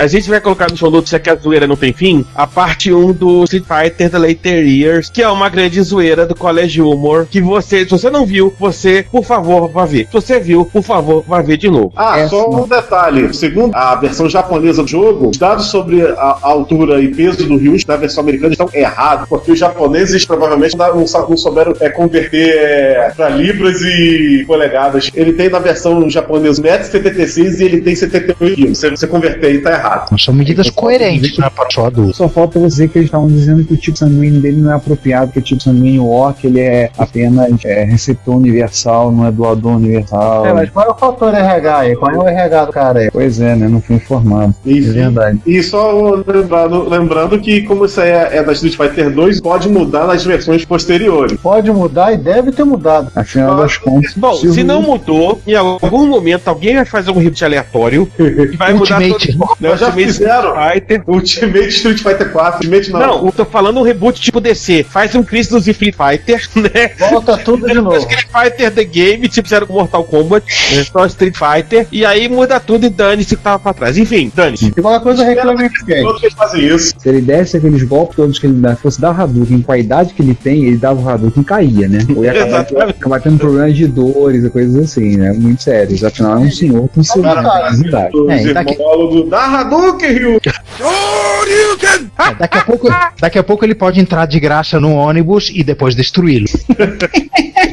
A gente vai colocar no show notes, já que a zoeira não tem fim, a parte 1 do Street Fighter The Later Years, que é uma grande zoeira do Colégio Humor, que você, se você não viu, você, por favor, vá ver. Se você viu, por favor, vá ver de novo. Ah, É, só um detalhe. Segundo a versão japonesa do jogo, os dados sobre a, altura e peso do Ryu da versão americana estão errados, porque os japoneses provavelmente não, não souberam é, converter é, para libras e polegadas. Ele tem na versão japonesa 1,76m e ele tem 78 kg. Se você converter aí, tá errado. Errado. São medidas coerentes, não é para só adulto. Só falta você dizer que eles estavam dizendo que o tipo sanguíneo dele não é apropriado, que o tipo sanguíneo orc ele é apenas é, receptor universal, não é doador universal. É, mas qual é o fator RH aí? Qual é o RH do cara aí? Pois é, né? Não fui informado. E, É verdade. E só lembrando, lembrando que, como isso aí é, é da Street Fighter 2, pode mudar nas versões posteriores. Pode mudar e deve ter mudado. Afinal das contas. Bom, se se não mudou, em algum momento alguém vai fazer um reboot aleatório e vai Ultimate. mudar todo Nós já Ultimate fizeram. Fighter. Ultimate Street Fighter 4, Ultimate não. Não, eu tô falando um reboot tipo DC. Faz um Chris dos Street Fighter, né? Volta tudo de novo. Street Fighter The Game, tipo fizeram com Mortal Kombat, né? só Street Fighter, e aí muda tudo e dane-se que tava pra trás. Enfim, dane-se. E qualquer coisa? Todos eles fazem isso. Se ele desse aqueles golpes todos que ele dá, fosse dar Hadouken com a idade que ele tem, ele dava o Hadouken e caía, né? Ou ia acabar, tendo problemas de dores e coisas assim, né? Muito sérios. Afinal, é um senhor com seu Cara. Os É, daqui- irmólogos da Hadouken, Ryu. É, daqui, a pouco, daqui a pouco ele pode entrar de graça no ônibus e depois destruí-lo.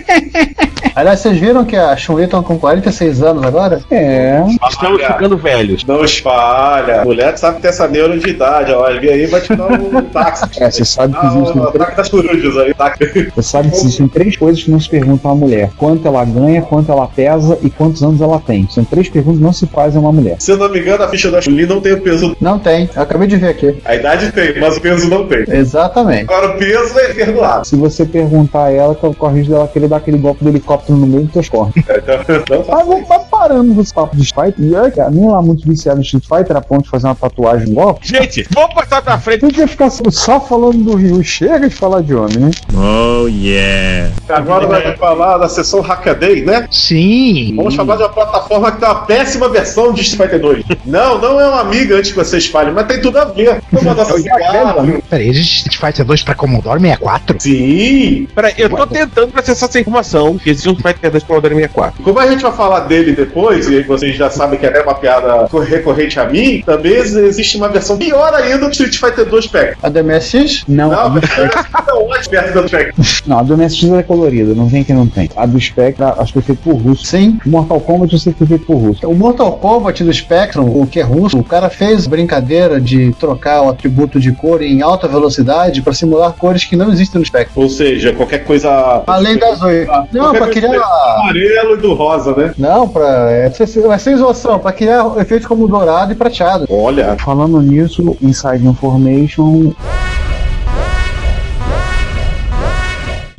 Aliás, vocês viram que a Chun-Li estão com 46 anos agora? É. Estamos ficando velhos. Não espalha. Mulher sabe ter essa neuro de idade, ó. Ele aí vai te dar um táxi. É, você sabe que Ah, existem o ataque das corujas aí, tá? Você sabe que existem três coisas que não se perguntam a uma mulher: quanto ela ganha, quanto ela pesa e quantos anos ela tem. São três perguntas que não se fazem a uma mulher. Se eu não me engano, a ficha da Chun-Li não tem o peso. Não tem. Eu acabei de ver aqui. A idade tem, mas o peso não tem. Exatamente. Agora o peso é perdoado. Se você perguntar a ela, corre o risco dela querer dar aquele golpe do helicóptero no meio dos teus cornos. Então, não Mas vamos vai parando esse papo de Street Fighter. E olha, cara, nem lá muito viciado em Street Fighter a ponto de fazer uma tatuagem igual. Gente, vamos passar pra frente. Tem que ficar só falando do Rio. Chega de falar de homem, né? Agora vai falar da sessão Hackaday, né? Sim. Vamos falar de uma plataforma que tem uma péssima versão de Street Fighter 2. Não, não é uma amiga antes que você espalhe, mas tem tudo a ver. Vamos mandar essa Peraí, existe Street Fighter 2 pra Commodore 64? Sim! Peraí, eu tô tentando processar essa informação que existe um Fighter 2 Commodore 64. Como a gente vai falar dele depois, e vocês já sabem que é uma piada recorrente a mim, também existe uma versão pior ainda do Street Fighter 2 Pack. A DMSX? Não, Não, a é do Pack. não, a do MSX é colorida, não vem que não tem. A do Spectre, acho que foi feito por russo. Sim. Mortal Kombat eu sei que foi feito por russo. O Mortal Kombat do Spectrum, o que é russo, o cara fez brincadeira de trocar o atributo de cor em alta velocidade para simular cores que não existem no Spectrum. Ou seja, qualquer coisa. Além das oito. Não, Qualquer pra coisa criar. do amarelo e do rosa, né? Não, pra. É, é sem isolação, pra criar efeitos como dourado e prateado. Olha, Falando nisso, Inside Information.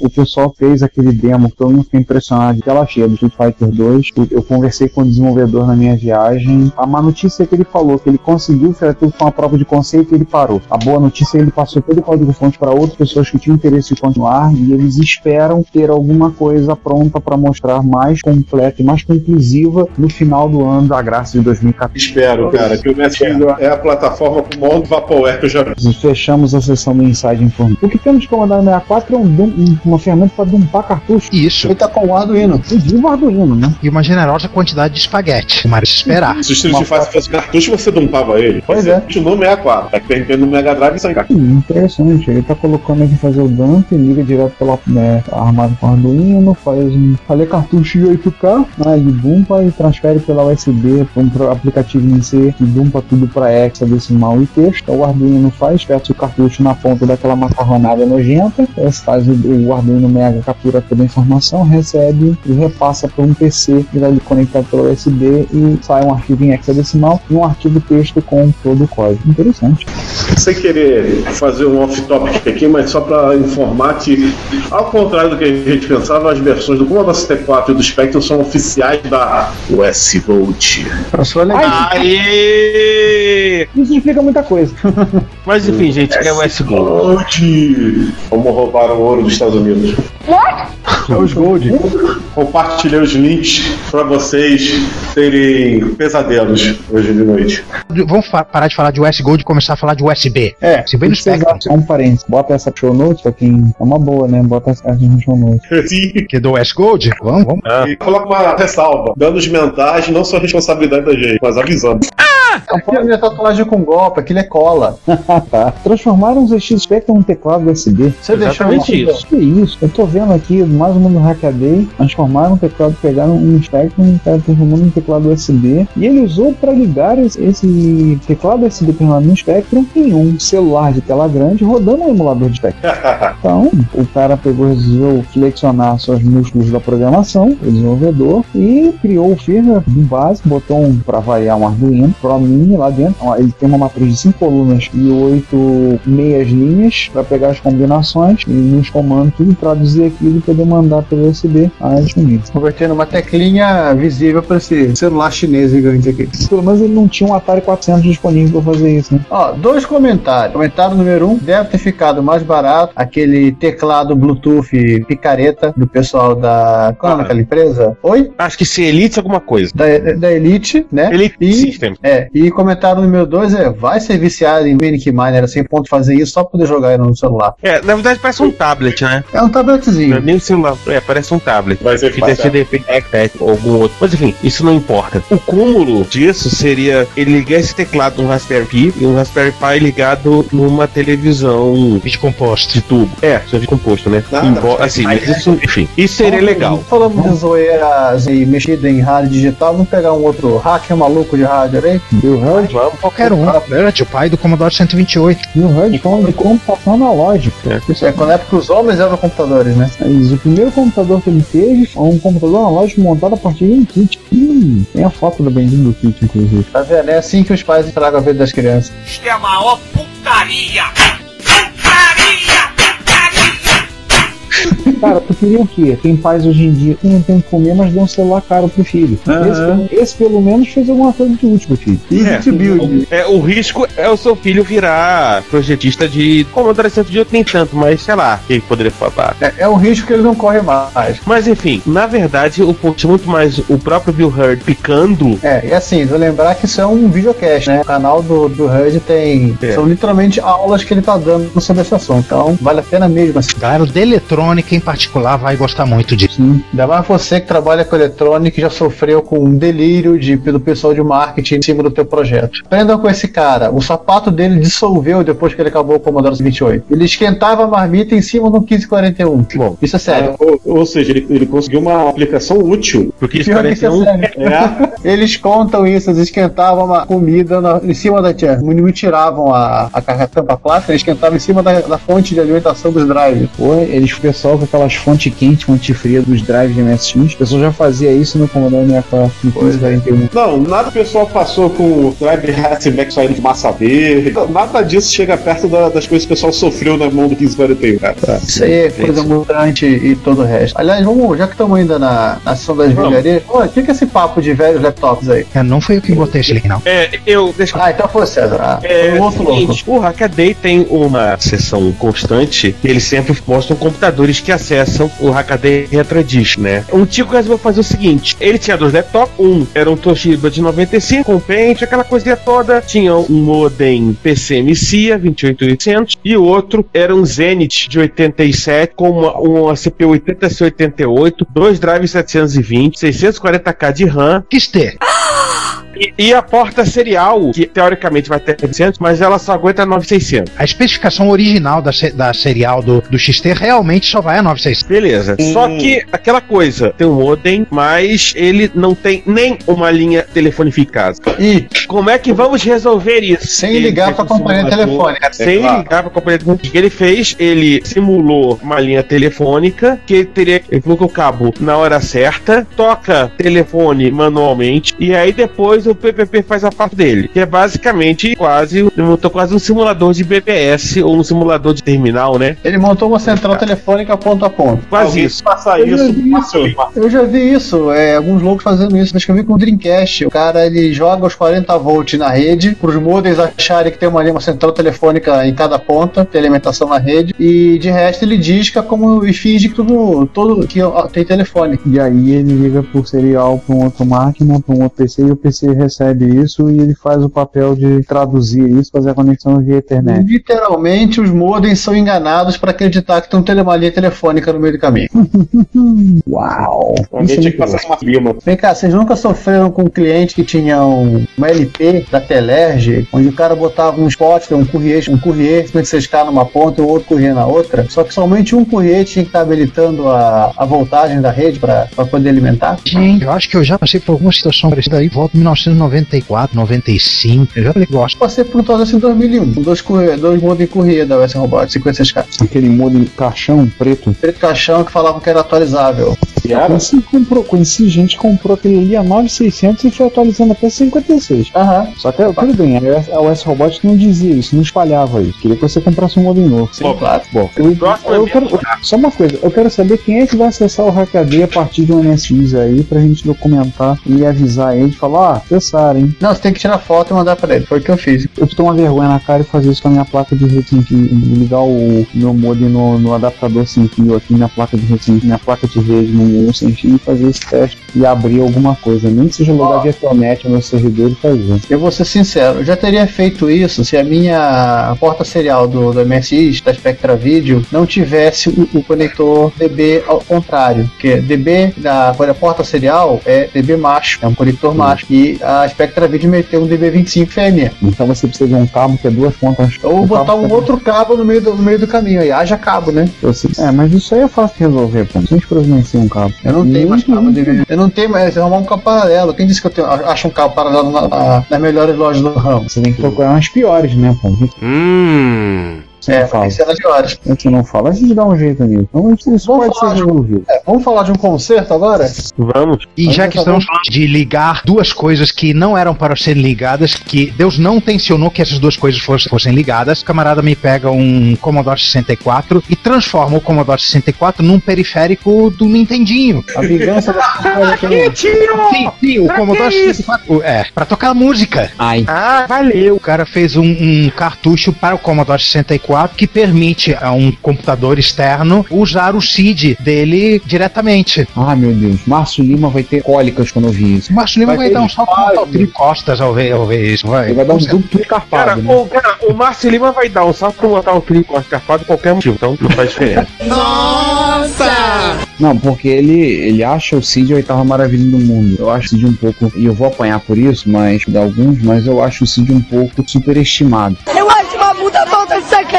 O pessoal fez aquele demo, todo mundo ficou impressionado que ela cheia do Street Fighter 2. Eu- Eu conversei com o desenvolvedor na minha viagem. A má notícia é que ele falou que ele conseguiu, foi tudo com uma prova de conceito e ele parou. A boa notícia é que ele passou todo o código-fonte para outras pessoas que tinham interesse em continuar e eles esperam ter alguma coisa pronta para mostrar mais completa e mais conclusiva no final do ano da graça de 2014. espero, cara, que o MSX é a plataforma com o maior Vaporware que eu já vi. Fechamos a sessão do Inside Information. O que temos de comandar 64 é um um- uma ferramenta para dumpar cartucho. Isso. Ele tá com o Arduino. E o Arduino, né? E uma generosa quantidade de espaguete. Se esperar. Se o Street Fighter fosse cartucho, você dumpava ele. Pois Você é. Continua no 64. Tá que tem no Mega Drive e sai cá. Hum, interessante. Ele tá colocando aqui fazer o dump, liga direto pela né, armado com Arduino, faz um. Falei cartucho de 8K, aí dumpa e transfere pela USB para um aplicativo em C que dumpa tudo para hexadecimal e texto. Então, o Arduino faz, perde o cartucho na ponta daquela macarronada nojenta, faz o, o Arduino Mega captura toda a informação, recebe e repassa para um PC que vai conectado pela USB e sai um arquivo em hexadecimal e um arquivo texto com todo o código. Interessante. Sem querer fazer um off-topic aqui, mas só pra informar que, ao contrário do que a gente pensava, as versões do Commodore 64 e do Spectrum são oficiais da US alegria. Aê! Isso significa muita coisa. Mas enfim, gente, é o S Gold. Gold! Como roubaram o ouro dos Estados Unidos. É os Gold. Compartilhei os links pra vocês terem pesadelos hoje de noite. Vamos parar de falar de US Gold e começar a falar de USB. É. Se bem no Spectrum, acham, um parênteses, bota essa show notes pra quem. É uma boa, né? Bota essa no show notes. Sim. que do US Gold, vamos, vamos. E coloca uma ressalva. Danos mentais não são responsabilidade da gente, mas avisando. Não pode minha tatuagem com golpe, aquilo é cola. tá. Transformaram os ZX Spectrum num teclado USB. Você deixou Exatamente isso. Que isso? Eu tô vendo aqui mais uma do Hackaday, transformaram o teclado, pegaram um Spectrum, tá transformando num teclado USB, e ele usou para ligar esse, teclado USB transformado no Spectrum em um celular de tela grande rodando um emulador de Spectrum. Então, o cara pegou resolveu flexionar seus músculos da programação, o desenvolvedor, e criou o firmware básico, botou um, para variar um Arduino Pro Mini lá dentro. Ó, Ele tem uma matriz de 5 colunas e 8 meias linhas para pegar as combinações e nos comandos tudo traduzir aquilo e poder mandar pelo USB as comidas. Convertendo uma teclinha visível para esse celular chinês gigante aqui. Pelo menos ele não tinha um Atari 400 disponível para fazer isso, né? Ó, dois comentários. Comentário número um, deve ter ficado mais barato aquele teclado Bluetooth picareta do pessoal da. Qual é o nome daquela empresa? Oi? Acho que se Elite alguma coisa. Da, da Elite, né? Elite e, System. É, e comentário número dois é: vai ser viciado em Manic Miner assim, ponto fazer isso só pra poder jogar ele no celular. É, na verdade parece um tablet, né? É um Não tabletzinho. é nem um celular. É, parece um tablet. Vai ser que deve ser de ou algum outro. Mas enfim, isso não importa. O cúmulo disso seria ele ligar esse teclado num Raspberry Pi e um Raspberry Pi ligado numa televisão Vídeo composto. de tubo. É, já de composto, né? Nada. Embora- assim, mas isso, enfim, isso seria legal. Falamos de zoeiras e mexida em rádio digital, vamos pegar um outro hacker maluco de rádio aí. Bill Hurd, Qualquer um. Hurt, o pai do Commodore 128. Bill Hurd falando de computação analógica. Isso é quando é porque os homens eram computadores, né? Mas o primeiro computador que ele teve foi um computador analógico montado a partir de um kit. Hum, tem a foto do bendito do kit, inclusive. Tá vendo? É assim que os pais estragam a vida das crianças. Isto é a maior putaria! Cara, tu queria o quê? Tem pais hoje em dia que não tem o que comer, mas dão um celular caro pro filho. Esse, esse, pelo menos fez alguma coisa de útil pro filho. É, é, o risco é o seu filho virar projetista de Commodore 128 nem tanto, mas sei lá, quem poderia falar. É, é um risco que ele não corre mais. Mas enfim, na verdade, o ponto é muito mais o próprio Bill Hurd picando. É, e assim, vou lembrar que isso é um videocast, né? O canal do, do HUD tem. É. São literalmente aulas que ele tá dando sobre esse assunto. Então, vale a pena mesmo assim. Galera de eletrônica em particular vai gostar muito disso. Ainda mais você que trabalha com eletrônica e já sofreu com um delírio de, do pessoal de marketing em cima do teu projeto. Aprendam com esse cara. O sapato dele dissolveu depois que ele acabou o Commodore 28. Ele esquentava a marmita em cima do 1541. Bom, isso é sério. ou, ou seja, ele, ele conseguiu uma aplicação útil. Porque isso Pior que parece isso é sério. É, Eles contam isso, eles esquentavam uma comida na- em cima da tia. Não tiravam a, a, a tampa plástica, eles esquentavam em cima da, da fonte de alimentação dos drives. Pô, eles, o pessoal com aquelas fontes quentes, fonte fria dos drives de MSX, o pessoal já fazia isso no Commodore 64, no 1541. Não, nada o pessoal passou com o Drive Hatchback saindo de massa verde. Nada disso chega perto da- das coisas que o pessoal sofreu na mão do 1541, cara. Isso aí é coisa mutante e todo o resto. Aliás, vamos, já que estamos ainda na, na sessão das velharias, o que, que é esse papo de velhos laptops aí? É, não foi eu que botei esse link, não. É, eu. Deixa eu Ah, então foi o César. Ah, É, foi um outro louco. o Hackaday tem uma sessão constante que eles sempre mostram computadores que acessam o Hackaday Retrodisk, né? O Tico resolveu fazer o seguinte: ele tinha dois laptops, um era um Toshiba de 95 com pente, aquela coisinha toda, tinha um modem PCMCIA 28800 e o outro era um Zenith de 87 com uma, uma CPU 80C88, dois drives 720, 640k de RAM XT. E, e a porta serial, que teoricamente vai ter 700, mas ela só aguenta 9600. A especificação original da, da serial do, do XT realmente só vai a 9600. Beleza. Só que aquela coisa, tem um modem, mas ele não tem nem uma linha telefonificada. E Como é que vamos resolver isso? sem Ele ligar pra um companhia telefônica. Sem claro. ligar pra companhia telefônica. O que ele fez? Ele simulou uma linha telefônica que ele teria. Ele coloca o cabo na hora certa, toca telefone manualmente, e aí depois o PPP faz a parte dele. Que é basicamente quase. Ele montou quase um simulador de BBS ou um simulador de terminal, né? Ele montou uma central telefônica ponto a ponto. Quase Alguém isso. Já isso, isso. Eu já vi isso, é, alguns loucos fazendo isso. Acho que eu vi com o Dreamcast. O cara ele joga os 40 volts na rede, para os modems acharem que tem uma, uma central telefônica em cada ponta, tem alimentação na rede, e de resto ele disca como e finge que tudo, todo, que ó, tem telefone. E aí ele liga por serial para um outro máquina, para um outro PC, e o PC recebe isso e ele faz o papel de traduzir isso, fazer a conexão via Ethernet. Literalmente os modems são enganados para acreditar que tem um uma linha telefônica no meio do caminho. Uau! Alguém Isso é tinha que passar uma firma. Vem cá, vocês nunca sofreram com um cliente que tinha um, uma LP da Telerge, onde o cara botava um spot, um courrier, um courrier tinha que ser escala numa ponta e o outro courrier na outra, só que somente um courrier tinha que estar habilitando a, a voltagem da rede para poder alimentar. Gente, eu acho que eu já passei por alguma situação parecida aí, volta em 1994, 95. Eu já falei que gosto. Passei por um troço assim em 2001, com dois, dois modos de courrier da US Robotics, 56K. Aquele modo caixão preto. Preto caixão que falavam que era atualizável. Eu conheci, comprou, conheci gente que comprou aquele ali a 9600 e foi atualizando até 56. Aham. Só que tudo bem, a US Robotics não dizia isso, não espalhava isso. Queria que você comprasse um modem novo. Sim, claro. Bom, eu, eu quero, só uma coisa, eu quero saber quem é que vai acessar o Hackaday a partir de um MSX aí pra gente documentar e avisar ele, falar, ah, acessaram, hein? Não, você tem que tirar foto e mandar pra ele. Foi o que eu fiz. Eu tô uma vergonha na cara e fazer isso com a minha placa de rede fio, ligar o meu modem no, no adaptador sem fio aqui, minha placa de rede minha placa de rede no sem fio e fazer esse teste e abrir alguma coisa, nem que seja logar via Telnet no meu servidor e fazer. Eu vou ser sincero, eu já teria feito isso se a minha porta serial do, do MSX, da Spectra Video, não tivesse o, o conector DB ao contrário, que DB da, da porta serial é DB macho, é um conector macho, e a Spectra Video meteu um DB25 fêmea. Então você precisa de um cabo que é duas pontas. Ou botar um outro cabo no meio do, no meio do caminho aí, haja cabo, né? É, mas isso aí é fácil de resolver, pô. Sem providenciar um cabo. Eu não tenho mais cabo de Eu não tenho mais, arrumar um cabo paralelo. Quem disse que eu tenho, acho um cabo paralelo na, na, nas melhores lojas do ramo? Você tem que procurar umas piores, né, pô? Hum. Você é, tem que ser nas piores. A gente não fala, a gente dá um jeito nisso. Então isso Vamos pode falar ser de- resolvido. É, vamos falar de um concerto agora? Vamos. E já que estamos falando de ligar duas coisas que não eram para serem ligadas, que Deus não tensionou que essas duas coisas fossem, fossem ligadas, o camarada me pega um Commodore 64 e transforma o Commodore 64 num periférico do Nintendinho. A vingança da Sim, sim, o Commodore 64. É, pra tocar música. Ai. Ah, valeu. O cara fez um, um cartucho para o Commodore 64 que permite a um computador externo usar o SID dele diretamente. Ah, meu Deus. Márcio Lima vai ter cólicas quando eu vi isso. Márcio Lima vai, ter dar um salto mortal de costas ao ver, ao ver isso. Vai. Ele vai dar um duplo Cara, carpado, né? o, cara, o Márcio Lima vai dar um salto um trio com escarpado por qualquer motivo, então não faz diferença. Não, porque ele, ele acha o Cid a oitava maravilha do mundo. Eu acho o Cid um pouco, e eu vou apanhar por isso, mas de alguns, mas eu acho o Cid um pouco superestimado. Eu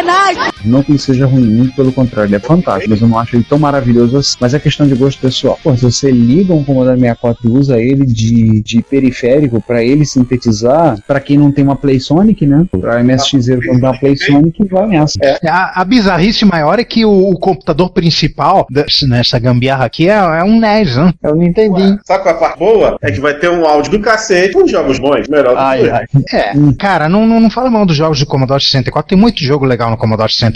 falta de sacanagem. Não que ele seja ruim, muito pelo contrário, ele é fantástico, mas eu não acho ele tão maravilhoso assim. Mas é questão de gosto pessoal. Pô, se você liga um Commodore 64 e usa ele de, de periférico pra ele sintetizar, pra quem não tem uma Play Sonic, né? Pra MSX quando dá uma Play Sonic, vai nessa. A, a bizarrice maior é que o, o computador principal dessa- nessa gambiarra aqui é, é um NES, né? Eu não entendi. Sabe qual é a parte boa? É que vai ter um áudio do cacete com jogos bons. Melhor do que Ai, dois. ai. É, cara, não, não, não fala mal dos jogos do Commodore 64, tem muito jogo legal no Commodore 64.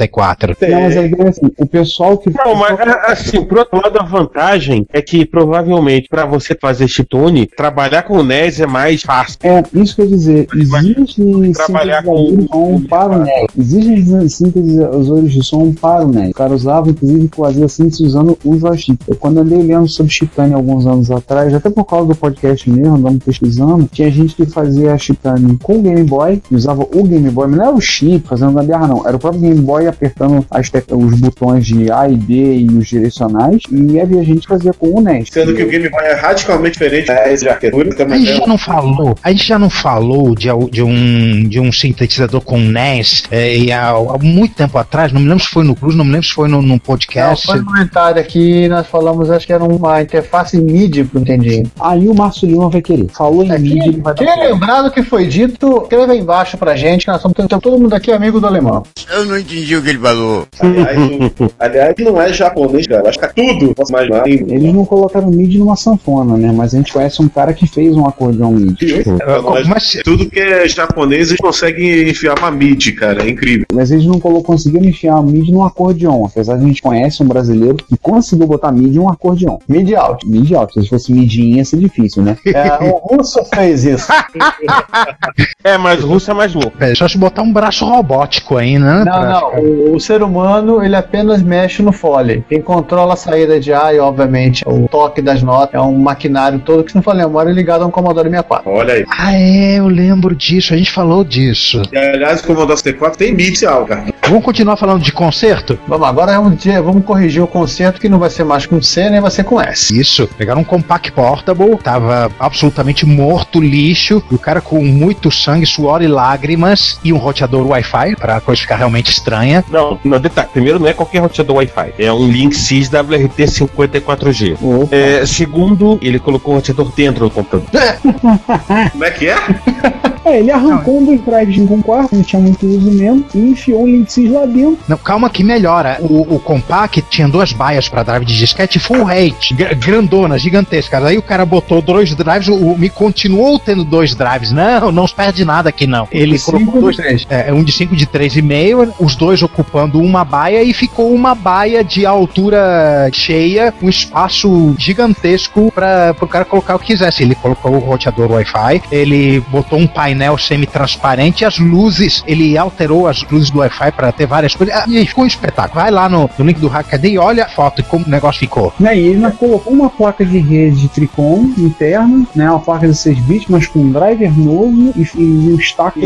Não, mas a ideia é assim, o pessoal que. Não, mas a- assim, por outro lado, a vantagem é que provavelmente pra você fazer chiptune, trabalhar com o NES é mais fácil. É, isso quer dizer, existe trabalhar sintetizadores de som para o NES. Existem sintetizadores de som para o NES. O cara usava, inclusive, fazia síntese usando o joystick. Eu, quando andei lendo sobre chiptune alguns anos atrás, até por causa do podcast mesmo, andando pesquisando, tinha gente que fazia chiptune com o Game Boy, usava o Game Boy, mas não era o chip fazendo gambiarra, não. Era o próprio Game Boy apertando os botões de A e D e os direcionais, e havia gente que fazia com o NES. Sendo que o Game Boy é radicalmente diferente é, de arquitetura. Uma A gente já não falou, a gente já não falou de, de um, de um sintetizador com NES é, e há, há muito tempo atrás, não me lembro se foi no Cruz, não me lembro se foi no, num Não, podcast. foi no comentário aqui, nós falamos, acho que era uma interface MIDI pro Nintendinho. Aí o Márcio Lima vai querer. Falou em É, mídia, ele vai quem, quem lembrar do que foi dito, escreva aí embaixo pra gente, que nós estamos tentando todo mundo aqui é amigo do alemão. Eu não entendi o que ele falou. Aliás, o- aliás, não é japonês, cara. Acho que é tudo. Posso imaginar. Tem- Eles não colocaram MIDI numa sanfona, né? Mas a gente conhece um cara que fez um acordeão MIDI. Mas Mas Tudo que é japonês, eles conseguem enfiar uma MIDI, cara. É incrível. Mas eles não conseguiram enfiar MIDI num acordeão. Apesar de a gente conhece um brasileiro que conseguiu botar MIDI em um acordeão. MIDI alto. MIDI alto. Se fosse MIDI ia ser difícil, né? É, o russo fez isso. É, mas o russo é mais louco. é só se botar um braço robótico aí, né? Não, pra não. O, o ser humano, ele apenas mexe no fole. Quem controla a saída de ar e, obviamente, o toque das notas é um maquinário todo que, se não for memória, é ligado a um Commodore 64. Olha aí. Ah, é, eu lembro disso, a gente falou disso. E, aliás, o Commodore 64 tem bits alta. Vamos continuar falando de concerto? Vamos, agora vamos, dizer- vamos corrigir o conceito que não vai ser mais com C, nem vai ser com S. Isso, pegaram um Compact Portable, tava absolutamente morto, lixo, e o cara com muito sangue, suor e lágrimas, e um roteador Wi-Fi, pra coisa ficar realmente estranha. Não, não, detalhe. Primeiro, não é qualquer roteador Wi-Fi. É um Linksys WRT 54G. É, segundo, ele colocou o roteador dentro do computador. Como é que é? É, ele arrancou um dos drives de um quarto, não tinha muito uso mesmo, e enfiou um Linksys lá dentro. Não, calma que melhora. O, o Compact tinha duas baias pra drive de disquete full rate, gr- grandonas, gigantescas. Aí o cara botou dois drives, o, o Mi continuou tendo dois drives. Não, não se perde nada aqui não. Ele Cinco colocou de dois, três. é, um de 5 de 3,5, os dois ocupando uma baia e ficou uma baia de altura cheia, um espaço gigantesco para o cara colocar o que quisesse. Ele colocou o roteador Wi-Fi, ele botou um painel semi-transparente, as luzes, ele alterou as luzes do Wi-Fi para ter várias coisas. Ah, E ficou um espetáculo. Vai lá no, no link do Hackaday e olha a foto e como o negócio ficou. E ele ainda colocou uma placa de rede de Tricom interna, né, uma placa de 6 bits, mas com um driver novo e, e um stack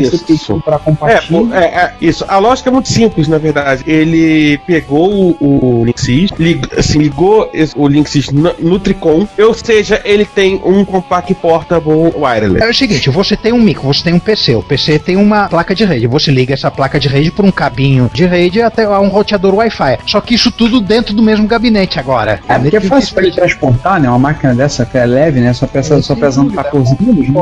para É, compatível. pô, é, é, isso. A lógica é muito simples, na verdade. Ele pegou o, o Linksys, lig, assim, ligou o Linksys no, no Tricom, ou seja, ele tem um Compact Portable Wireless. É o seguinte, você tem um micro, você tem um PC, o PC tem uma placa de rede, você liga essa placa de rede por um cabinho de rede até a um roteador Wi-Fi. Só que isso tudo dentro do mesmo gabinete agora. É, porque é fácil pra ele transportar, né? Uma máquina dessa que é leve, né? Só peça, só pesando 14 quilos, né?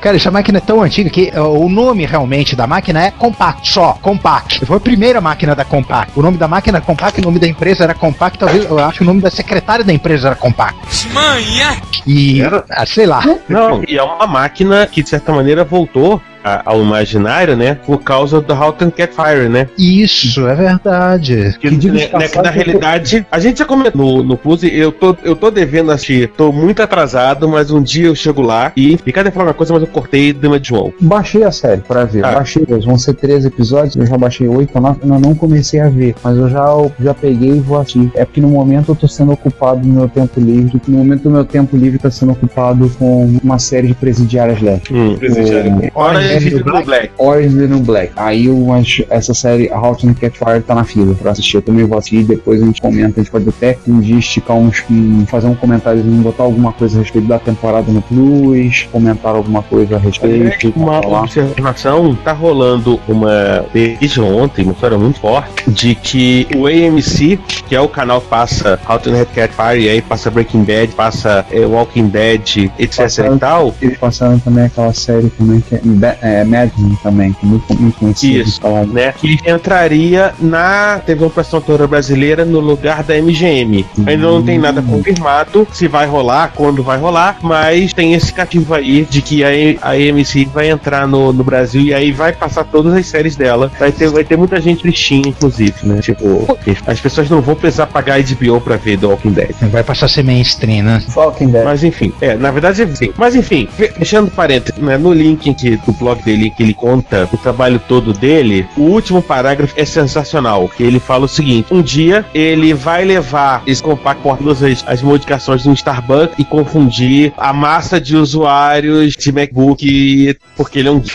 Cara, essa máquina é tão antiga que uh, o nome realmente da máquina é Compact, só, Compact. Foi a primeira máquina da Compact. O nome da máquina era Compact, o nome da empresa era Compact, talvez, eu acho que o nome da secretária da empresa era Compact. Manhã! E, ah, sei lá. Não, e é uma máquina que, de certa maneira, voltou ao imaginário, né? Por causa do Houghton Catfire, né? Isso, é verdade. Que, diga-se né, né, que na realidade, a gente já comentou no, no Puse, eu tô, eu tô devendo assistir, tô muito atrasado, mas um dia eu chego lá e, e cada falar uma coisa, mas eu cortei Dama de João. Baixei a série pra ver. Ah. Baixei, vão ser 13 episódios, eu já baixei 8 ou 9, eu não comecei a ver, mas eu já, já peguei e vou assistir. É porque no momento eu tô sendo ocupado no meu tempo livre, no momento do meu tempo livre tá sendo ocupado com uma série de presidiárias leves. Hum. Presidiário. Hora Orange de Blue Black. Orange is the New Black. Aí eu acho essa série, a Hot and Catfire, tá na fila pra assistir. Eu também vou assistir, depois a gente comenta. A gente pode até um dia esticar uns. Um, fazer um comentáriozinho, botar alguma coisa a respeito da temporada no Plus, comentar alguma coisa a respeito. Uma falar. observação, tá rolando uma desde ontem, uma história muito forte, de que o AMC, que é o canal que passa Houghton Red Catfire, e aí passa Breaking Bad, passa é, Walking Dead, etc e tal, Eles passaram também aquela série também que é, é Mad Men também, que é muito, muito conhecida. Isso, né? Que entraria na TV Operação Brasileira no lugar da MGM. Ainda não tem nada confirmado se vai rolar, quando vai rolar, mas tem esse cativo aí de que a, a AMC vai entrar no, no Brasil e aí vai passar todas as séries dela. Vai ter, vai ter muita gente tristinha, inclusive, né? Tipo, as pessoas não vão precisar pagar HBO pra ver The Walking Dead. Vai passar a ser mainstream, né? Walking Dead. Mas enfim, é, na verdade é sim. Mas enfim, fe- fechando parênteses, né, no link que, do blog dele que ele conta o trabalho todo dele, o último parágrafo é sensacional. Que ele fala o seguinte: um dia ele vai levar esse compacto por todas as, as modificações do Starbucks e confundir a massa de usuários de MacBook porque ele é um.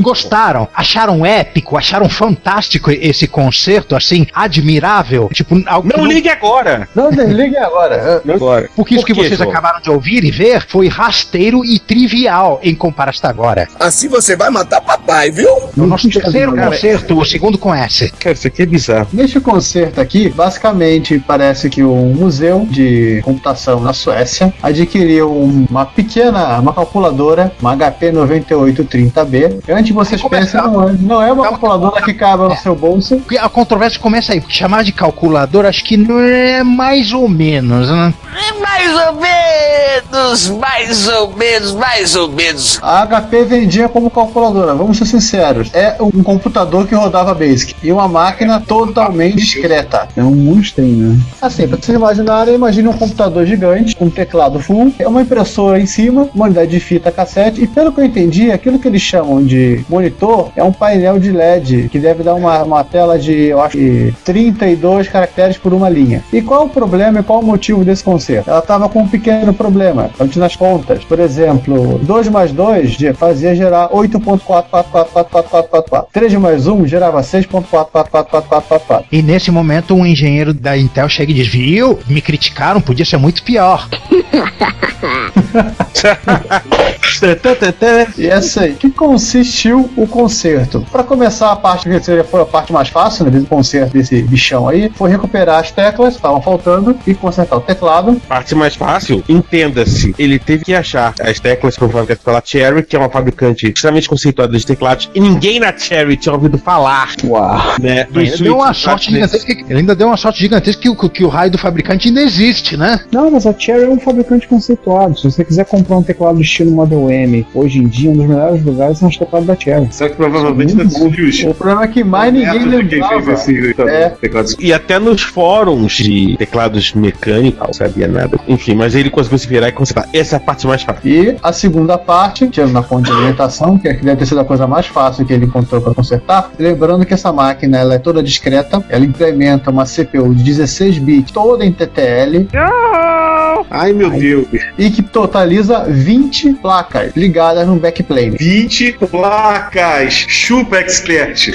Gostaram? Acharam épico? Acharam fantástico esse concerto, assim, admirável? Tipo, algo que Não ligue agora! Não desligue agora. Agora. Porque isso Por que quê, vocês João? acabaram de ouvir e ver foi rasteiro e trivial em comparação agora. Assim você vai matar papai, viu? O nosso terceiro cara. concerto, o segundo com S. Cara, isso aqui é bizarro. Neste concerto aqui, basicamente parece que um museu de computação na Suécia adquiriu um- uma pequena, uma calculadora, uma HP 9830B. E Antes vocês pensem, não, é- não é uma calculadora que cabe no seu bolso. A controvérsia começa aí, porque chamar de calculadora acho que não é mais ou menos, né? Mais ou menos, mais ou menos, mais ou menos. A HP vendia como calculadora, vamos ser sinceros. É um computador que rodava Basic e uma máquina totalmente discreta. É um monstrinho, né? Assim, pra vocês imaginarem, imagine um computador gigante, com um teclado full, é uma impressora em cima, uma unidade de fita cassete, e pelo que eu entendi, aquilo que eles chamam de monitor é um painel de LED, que deve dar uma, uma tela de, eu acho que 32 caracteres por uma linha. E qual o problema e qual o motivo desse conserto? Ela estava com um pequeno problema, antes nas contas. Por exemplo, 2 mais 2 fazia gerar 8.4444444. 3 mais 1 gerava 6.4444444. E nesse momento um engenheiro da Intel chega e diz: Viu? Me criticaram, podia ser muito pior. E essa aí, que consistiu o conserto? Para começar a parte que seria foi a parte mais fácil né, do conserto desse bichão aí, foi recuperar as teclas que estavam faltando e consertar o teclado. Parte mais fácil, entenda-se. Ele teve que achar as teclas fabricadas pela Cherry, que é uma fabricante extremamente conceituada de teclados, e ninguém na Cherry tinha ouvido falar. Uau. Né, Ele ainda deu uma sorte gigantesca. que- Ele ainda deu uma sorte gigantesca que, o- que o raio do fabricante ainda existe, né? Não, mas a Cherry é um fabricante conceituado. Se você quiser comprar um teclado estilo Model M, hoje em dia, um dos melhores lugares são os teclados da Cherry. Só que provavelmente não houve os O problema é que mais ninguém lembrava. esse É. E até nos fóruns de teclados mecânicos, não sabia nada. Enfim, mas ele conseguiu se virar e consertar. Essa é a parte mais fácil. E a segunda parte, tirando na fonte de alimentação, que é que deve ter sido a coisa mais fácil que ele encontrou para consertar. Lembrando que essa máquina ela é toda discreta, ela implementa uma CPU de 16 bits, toda em TTL, Ai meu Deus. e que totaliza 20 placas ligadas no backplane. 20 placas. Chupa expert.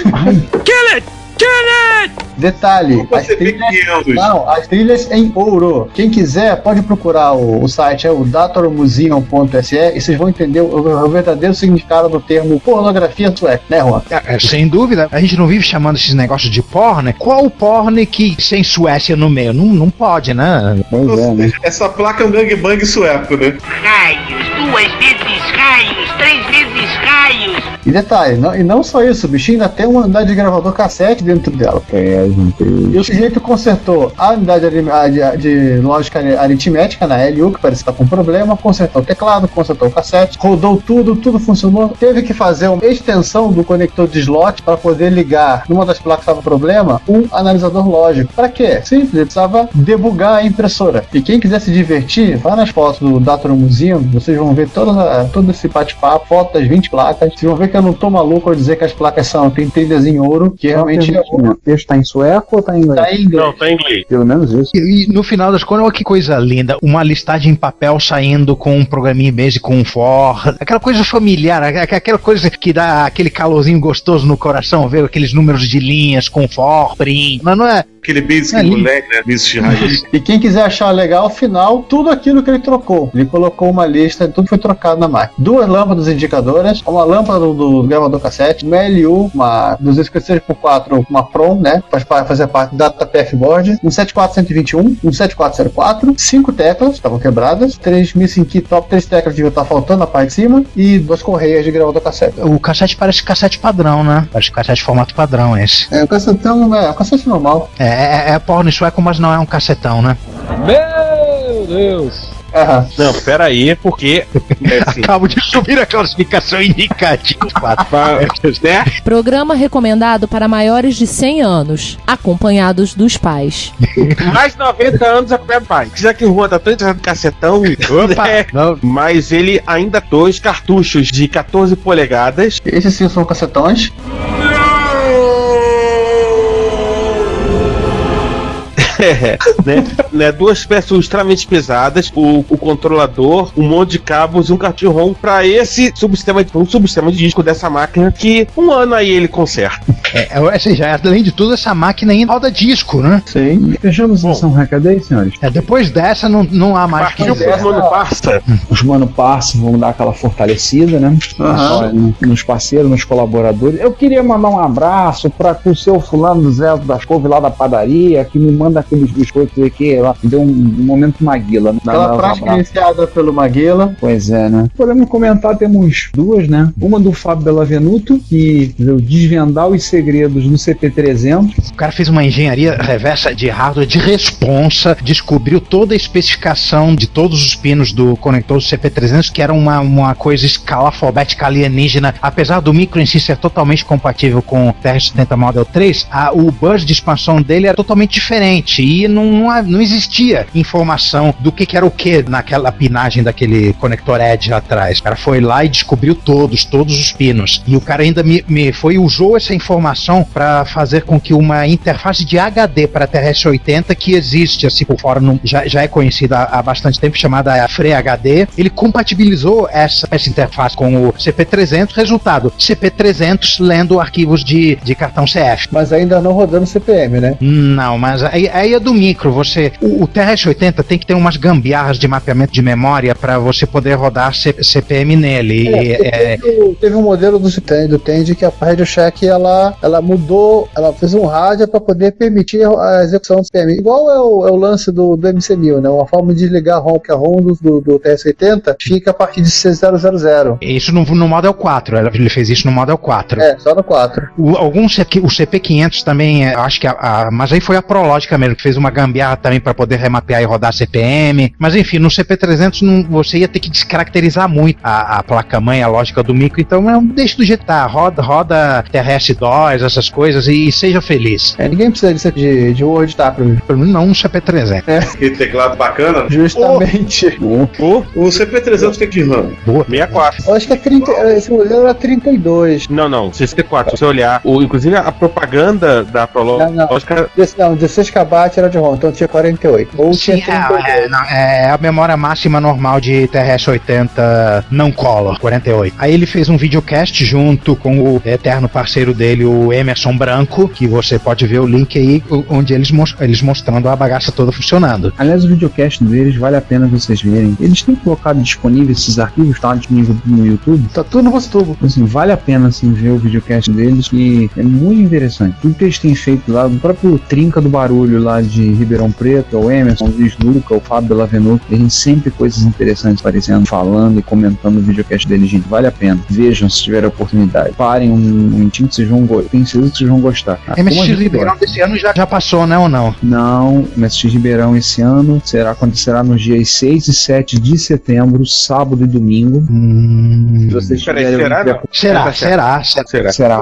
Detalhe, as trilhas, 500. não, as trilhas em ouro. Quem quiser pode procurar o, o site, é o datormuseum.se e vocês vão entender o, o verdadeiro significado do termo pornografia sueca, né, Juan? É, sem dúvida, a gente não vive chamando esses negócios de porn. Qual o porn que sem Suécia no meio? Não, não pode, né? Pois é, né? Essa placa é um gangbang sueco, né? Raios, duas vezes raios, três vezes raios. E detalhe, não, e não só isso, o bichinho ainda tem uma unidade de gravador cassete dentro dela. É, gente. E o sujeito consertou a unidade de, de- de lógica aritmética na LU, que parece estar com problema, consertou o teclado, consertou o cassete, rodou tudo, tudo funcionou. Teve que fazer uma extensão do conector de slot para poder ligar numa das placas que estava com problema um analisador lógico. Para quê? Simples, ele precisava debugar a impressora. E quem quiser se divertir, vá nas fotos do Dator Museum, vocês vão ver toda, todo esse bate-papo, foto das 20 placas. Vocês vão ver que eu não tô maluco ao dizer que as placas são, tem trilhas em ouro, que realmente é. O texto tá em sueco ou tá em inglês? Tá em inglês. Não, tá em inglês. Pelo menos isso. E, e no final das contas, olha que coisa linda. Uma listagem em papel saindo com um programinha base com um for. Aquela coisa familiar, aqu- aquela coisa que dá aquele calorzinho gostoso no coração, ver aqueles números de linhas com for, prim. Mas não é. Aquele basic Ali. moleque, né? Basic de raiz. E quem quiser achar legal, ao final, tudo aquilo que ele trocou. Ele colocou uma lista, tudo foi trocado na máquina. Duas lâmpadas indicadoras, uma lâmpada do, do gravador cassete, uma LU, uma 256x4, uma PROM, né? Faz pa- fazer parte da data PF Board, um 74121, um 7404, cinco teclas, estavam quebradas, três missing key top, três teclas deviam estar faltando na parte de cima, e duas correias de gravador cassete. O cassete parece cassete padrão, né? Parece cassete formato padrão esse. É, o cassetão é um cassete normal. É, é, é porno sueco, mas não é um cacetão, né? Meu Deus! Aham. Não, pera aí, porque. É assim, Acabo de subir a classificação indicativa. né? Programa recomendado para maiores de 100 anos, acompanhados dos pais. Mais de 90 anos é meu pai. Já que o Juan tá tão no cacetão, Opa! né? Não, mas ele ainda tem dois cartuchos de 14 polegadas. Esses sim são cassetões. É, né, né, duas peças extremamente pesadas, o, o controlador, um monte de cabos e um cartão ROM para esse subsistema, de- um subsistema de disco dessa máquina que um ano aí ele conserta. é, é, ou seja, além de tudo, essa máquina ainda roda disco, né? Sim. Fechamos a sessão recado aí, senhores. É, depois dessa, não, não há mais que Partiu mano passa. Os mano parça, vamos dar aquela fortalecida, né? No- Nos parceiros, nos colaboradores. Eu queria mandar um abraço para o seu fulano Zé das Couve lá da padaria, que me manda aqueles biscoitos aqui, lá, deu um, um momento Maguila. né? Aquela Dá- prática iniciada pelo Maguila. Pois é, né? Podemos comentar, temos duas, né? Uma do Fábio Bellavenuto, que veio desvendar os segredos do CP300. O cara fez uma engenharia reversa de hardware de responsa, descobriu toda a especificação de todos os pinos do conector do CP300, que era uma, uma coisa escalafobética alienígena. Apesar do micro em si ser totalmente compatível com o TR-70 Model 3, a- o bus de expansão dele era totalmente diferente e não, não, não existia informação do que, que era o que naquela pinagem daquele conector Edge atrás. O cara foi lá e descobriu todos, todos os pinos. E o cara ainda me, me foi usou essa informação para fazer com que uma interface de HD para TRS-80 que existe assim por fora, já, já é conhecida há, há bastante tempo, chamada FreeHD, ele compatibilizou essa, essa interface com o CP300. Resultado, CP300 lendo arquivos de, de cartão CF. Mas ainda não rodando CPM, né? Não, mas aí, aí é do micro. Você, o, o TRS-80 tem que ter umas gambiarras de mapeamento de memória para você poder rodar C- CPM nele. E, é, Teve, o- teve um modelo do Tend, do Tend que a Radio Shack ela, ela mudou, ela fez um rádio para poder permitir a execução do CPM. Igual é o, é o lance do, do MC1000, né? Uma forma de desligar a ROM, que a ROM do, do, do TRS-80 fica a partir de C000. Isso no, no Model 4, ela- ele fez isso no Model 4. É, só no 4. O, alguns o CP500 também, é, acho que a, a- mas aí foi a Prológica mesmo, que fez uma gambiarra também para poder remapear e rodar CPM. Mas enfim, no CP300 não, você ia ter que descaracterizar muito a, a placa-mãe, a lógica do micro. Então, é, deixa do jeito que tá, roda, roda TRS-2, essas coisas e, seja feliz. É, ninguém precisa disso de, de Word, tá? Pra mim. Pelo menos não um CP300. Que teclado bacana. Justamente. O CP300 tem que RAM. 64. Eu acho que é 30, esse modelo era 32. Não, não, 64. Se você olhar, o, inclusive a propaganda da Prológica. Desse- Não, 16 KB era de ROM, então tinha 48. Ou tinha Sim, 32. é, é, não, é a memória máxima normal de TRS-80 não color, 48. Aí ele fez um videocast junto com o eterno parceiro dele, o Emerson Branco, que você pode ver o link aí, onde eles, mos- eles mostrando a bagaça toda funcionando. Aliás, o videocast deles vale a pena vocês verem. Eles têm colocado disponíveis esses arquivos, tá disponível no YouTube. Tá tudo no VoxTubo. Assim, vale a pena assim, ver o videocast deles, que é muito interessante. Tudo que eles têm feito lá, o próprio Trinca do Barulho lá de Ribeirão Preto, o Emerson, o Luiz Luca, o Fábio Bellavenuto, tem sempre coisas interessantes aparecendo, falando e comentando o videocast deles, gente. Vale a pena. Vejam se tiver a oportunidade. Parem um momentinho que vocês vão gostar. Tenho certeza que vocês vão gostar. Ah, a MSX Ribeirão gosta. desse ano já, já passou, né ou não? Não, o MSX Ribeirão esse ano será, acontecerá nos dias 6 e 7 de setembro, sábado e domingo. Se vocês Peraí, tiverem será? Será, Tá certo. será, será. Será? Será.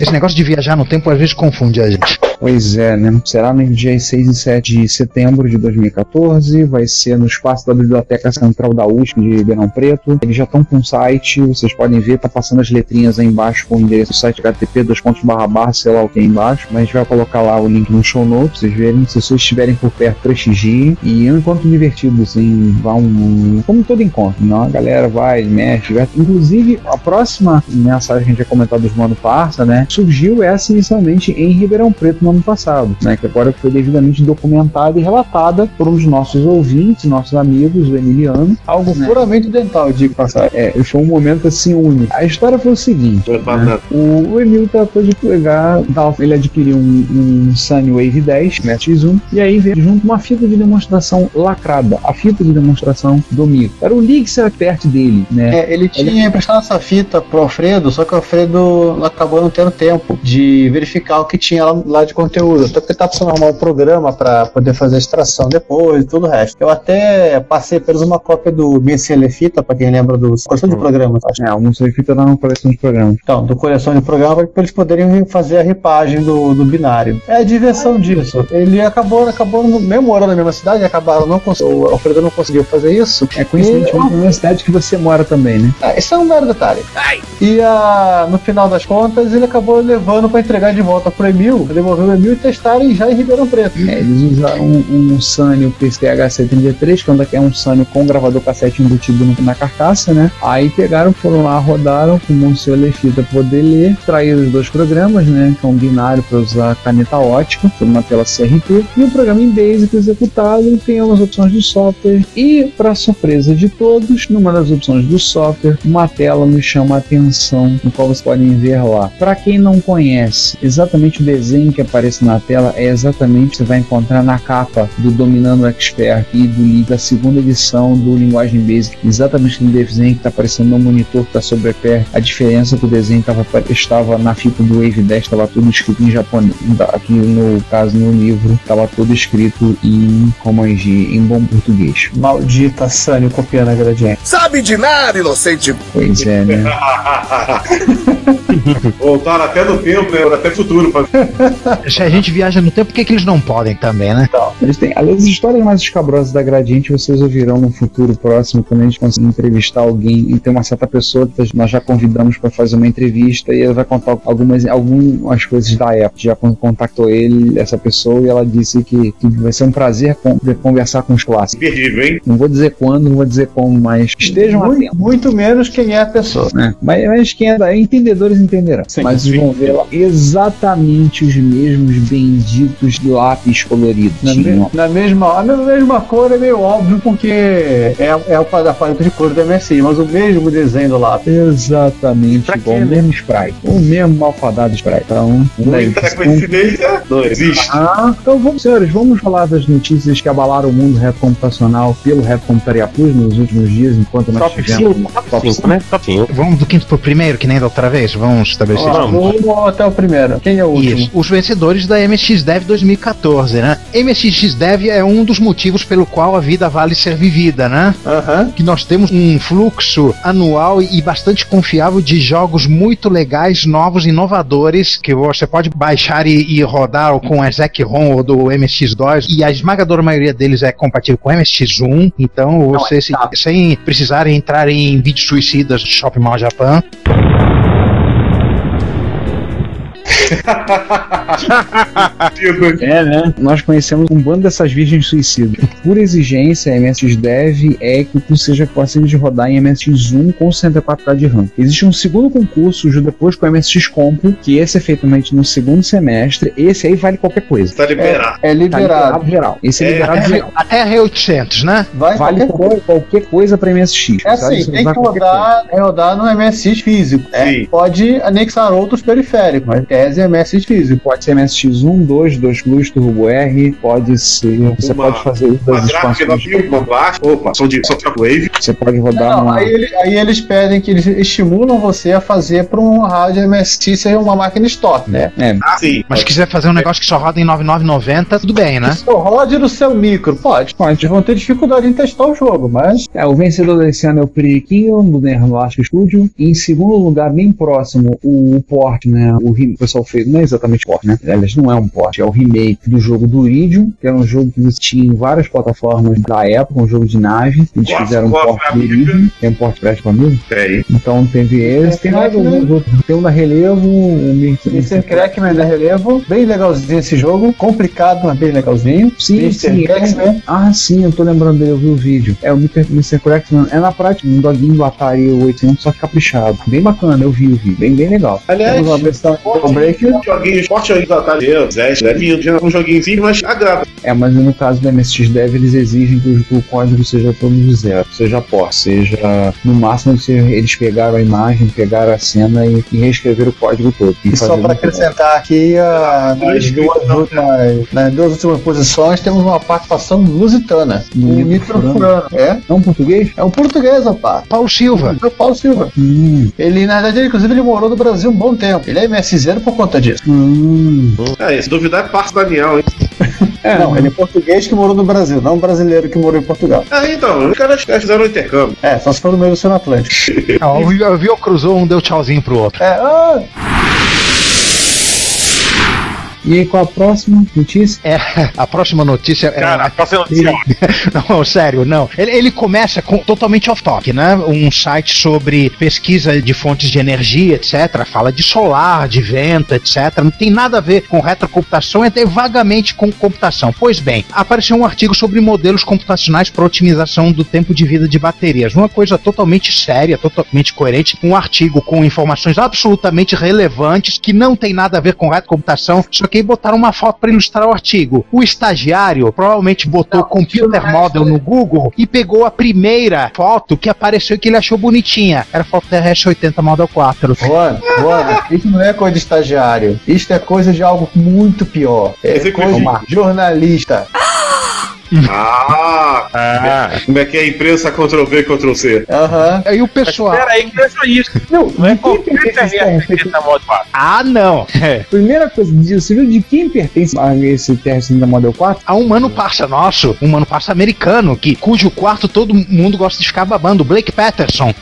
Esse negócio de viajar no tempo às vezes confunde a gente. Pois é, né? Será nos dias 6 e 7 de setembro de 2014. Vai ser no espaço da Biblioteca Central da USP de Ribeirão Preto. Eles já estão com o site, vocês podem ver, tá passando as letrinhas aí embaixo com o endereço do site http dois pontos barra barra, sei lá o que é embaixo. Mas a gente vai colocar lá o link no show notes, vocês verem. Se vocês estiverem por perto, prestigiem. E é um encontro divertido, assim, vá um. Como todo encontro, não? A galera vai, mexe, diverte. Inclusive, a próxima mensagem que a gente vai comentar dos ano parça, né? Surgiu essa inicialmente em Ribeirão Preto no ano passado, né? Que agora foi devidamente documentada e relatada por um dos nossos ouvintes, nossos amigos, o Emiliano. Algo né? puramente dental, digo passar. É, foi um momento assim único. A história foi o seguinte: né? o, o Emil tratou de pegar, tal, ele adquiriu um, um Sunwave 10, né, X1, e aí veio junto uma fita de demonstração lacrada, a fita de demonstração do micro. Era o Lixer perto dele, né? É, ele tinha emprestado essa fita pro Alfredo, só que o Alfredo acabou não tendo tempo de verificar o que tinha lá, lá de conteúdo. Até porque tá precisando arrumar um programa para poder fazer a extração depois e tudo o resto. Eu até passei apenas uma cópia do BCL Fita, para quem lembra do coleção de programas. Acho. É, alguns fita tá na coleção de programas. Então, do coleção de programa para eles poderem fazer a ripagem do, do binário. É a diversão disso. Ele acabou, acabou no- mesmo morando na mesma cidade, acabaram não cons- o Alfredo não conseguiu fazer isso. É coincidentemente na mesma cidade que você mora também, né? Ah, esse é um mero detalhe. E ah, no final das contas, ele acabou levando para entregar de volta pro Emil, pra e testarem já em Ribeirão Preto. É, eles usaram um, um Sanyo PCH-733, que é um daqui- é um Sanyo com gravador cassete embutido na carcaça, né? Aí pegaram, foram lá, rodaram com o seu fita para poder ler, extraíram os dois programas, né? Que é um binário para usar caneta ótica, por uma tela CRT, e o programa em Basic executado tem algumas opções de software. E, para surpresa de todos, numa das opções do software, uma tela nos chama a atenção, no qual vocês podem ver lá. Para quem não conhece exatamente o desenho que aparece na tela é exatamente o que você vai encontrar na capa do Dominando Expert e do livro da segunda edição do Linguagem Basic. Exatamente aquele desenho que está aparecendo no monitor que está sobre a pé. A diferença é que o desenho tava, estava na fita do Wave 10, estava tudo escrito em japonês. Aqui no caso, no livro, estava tudo escrito em Romanji, em bom português. Maldita Sunny copiando a gradiente. Sabe de nada, inocente. Pois é, né? Voltaram até no tempo, né? Até futuro. Se a gente viaja no tempo, por que, que eles não podem também, né? Então, eles têm, as histórias mais escabrosas da Gradiente vocês ouvirão no futuro próximo, quando a gente conseguir entrevistar alguém e tem uma certa pessoa que nós já convidamos para fazer uma entrevista e ele vai contar algumas, algumas coisas da época. Já contactou ele, essa pessoa, e ela disse que, que vai ser um prazer conversar com os clássicos. Perdido, hein? Não vou dizer quando, não vou dizer como, mas estejam muito, atentos. muito menos quem é a pessoa. É, mas, mas quem é da, entendedores entenderão. Sim, mas sim. vão ver lá exatamente os mesmos benditos lápis coloridos. Na, me- na mesma, na mesma cor é meio óbvio porque é, é o da paleta de cor do MSI, mas o mesmo desenho do lápis. Exatamente igual, o mesmo sprite. O mesmo malfadado sprite. Então, Muita coincidência não existe. Ah, então vamos, senhores, vamos falar das notícias que abalaram o mundo computacional pelo Computaria Plus nos últimos dias, enquanto nós Top tivemos 5, top 5, né? Top 5. Vamos do quinto pro primeiro, que nem da outra vez? Vamos estabelecer isso? Vamos até o primeiro. Quem é o último? Isso. Os vencedores da MSX Dev 2014, né? MSX Dev é um dos motivos pelo qual a vida vale ser vivida, né? Aham. Que nós temos um fluxo anual e bastante confiável de jogos muito legais, novos, inovadores, que você pode baixar e, e rodar com a Exec-ROM ou do MSX2, e a esmagadora maioria deles é compatível com MSX1, então você, se- sem precisar entrar em vídeos suicidas do Shopping Mall Japan, É, né? Nós conhecemos um bando dessas virgens suicidas. Por exigência, a MSX Dev é que tu seja possível de rodar em MSX1 com 64K de RAM. Existe um segundo concurso, depois com o MSX Compro, que esse é feito no segundo semestre. Esse aí vale qualquer coisa. Tá liberado. É Tá liberado. geral. Esse é, É, liberado até, geral. até a R800, né? Vai Vale qualquer coisa. qualquer, coisa pra MSX. É assim, tem que rodar, é rodar no MSX físico. É, pode anexar outros periféricos, mas tese é MSX. Pode ser MSX1, 2, 2 Plus, Turbo R, pode ser. Você Uma- pode fazer Uma gráfica expansões. 9000, uma blast. Opa, som de de wave. Você pode rodar Não, numa. aí, ele- aí eles pedem que eles estimulam você a fazer para um rádio MSX ser uma máquina estoque, né? É, Ah, sim. Mas se quiser fazer um negócio que só roda em 9990, tudo bem, né? Se rode no seu micro, pode. Pode. Eles vão ter dificuldade em testar o jogo, mas É, o vencedor desse ano é o Periquinho, do Nerlasco Studio. E em segundo lugar, bem próximo, o, o port, né? O, o pessoal fez, não é exatamente port, né? Aliás, não é um port, é o remake do jogo do Iridium, que era um jogo que tinha em várias plataformas da época, um jogo de nave. Eles fizeram um port do. Iridium. Tem um port prático amigo? Tem. Então teve esse, tem mais alguns outros. Tem um da Relevo, um Mr. Crackman da Relevo, bem legalzinho esse jogo, complicado, mas bem legalzinho. Sim, Mr. sim. Crackman. É, ah, sim, eu tô lembrando dele, eu vi o vídeo. É o Mr. Mr. Crackman. É na prática um doguinho do Atari 800, só que caprichado. Bem bacana, eu vi o vídeo. Bem, bem legal. Aliás, Temos uma versão Um Breaker. joguinho, forte joguinho da Atari, lindo, já um joguinho sim, mas agrada. É, mas no caso do MSX Dev, eles exigem que o, código seja todo do zero. Seja port, seja. No máximo, se eles pegaram a imagem, pegaram a cena e, e reescreveram o código todo. E só para um- acrescentar aqui, ah, nas, duas últimas, nas duas últimas posições temos uma participação lusitana. No O Nitro Furano. É? É um português? É um português, rapaz. Paulo Silva. É o Paulo Silva. Hum. Ele, na verdade, ele, inclusive, ele morou no Brasil um bom tempo. Ele é MSZ por conta disso. Hum. É, se duvidar, é parte do Daniel, hein? É, Não, ele é português que morou no Brasil, não um brasileiro que morou em Portugal. Ah, então, os caras fizeram um intercâmbio. É, só se for no meio do Oceano Atlântico. Ah, o cruzou, um deu tchauzinho pro outro. É, ah, E aí, qual a próxima notícia? É, a próxima notícia é. Cara, a próxima notícia. Não, sério, não. Ele, ele começa com totalmente off-topic, né? Um site sobre pesquisa de fontes de energia, etc. Fala de solar, de vento, etc. Não tem nada a ver com retrocomputação e até vagamente com computação. Pois bem, apareceu um artigo sobre modelos computacionais para otimização do tempo de vida de baterias. Uma coisa totalmente séria, totalmente coerente. Um artigo com informações absolutamente relevantes que não tem nada a ver com retrocomputação, só que que, e botaram uma foto para ilustrar o artigo. O estagiário provavelmente botou Não, computer o model no Google e pegou a primeira foto que apareceu e que ele achou bonitinha. Era a foto da Hash 80 Model 4. Juan, Juan, isso não é coisa de estagiário. Isso é coisa de algo muito pior. É Executivo. coisa de jornalista. Ah, Ah, como é que é a imprensa Ctrl-V, Ctrl-C? Aham. Aí o pessoal. espera aí que não é só isso. Não, Não é qualquer modo fácil. Ah, não! Primeira coisa, você viu de quem pertence a esse TR-80 Model 4? Há um mano parça nosso, um mano parça americano, que, cujo quarto todo mundo gosta de ficar babando, Blake Patterson.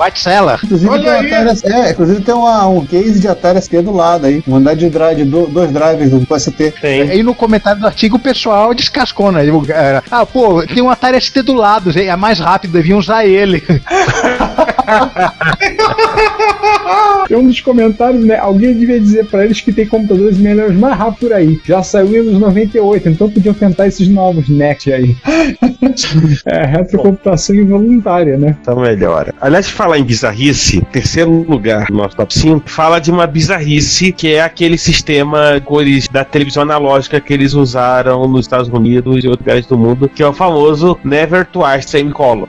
White Seller. Inclusive Olha tem, um aí. Atari, é, inclusive tem uma, um case de Atari ST do lado aí. Uma unidade de drive, do, dois drivers do PST. Tem. Aí no comentário do artigo o pessoal descascou, né? Ah, pô, tem um Atari ST do lado, é mais rápido, deviam usar ele. Tem um dos comentários, né? Alguém devia dizer pra eles que tem computadores melhores mais rápido por aí. Já saiu Windows 98, então podiam tentar esses novos Next aí. é, retrocomputação involuntária, né? Tá melhor. Aliás, falar em bizarrice, terceiro lugar no nosso top 5, fala de uma bizarrice que é aquele sistema cores da televisão analógica que eles usaram nos Estados Unidos e outros lugares do mundo, que é o famoso Never Twice Semicolon.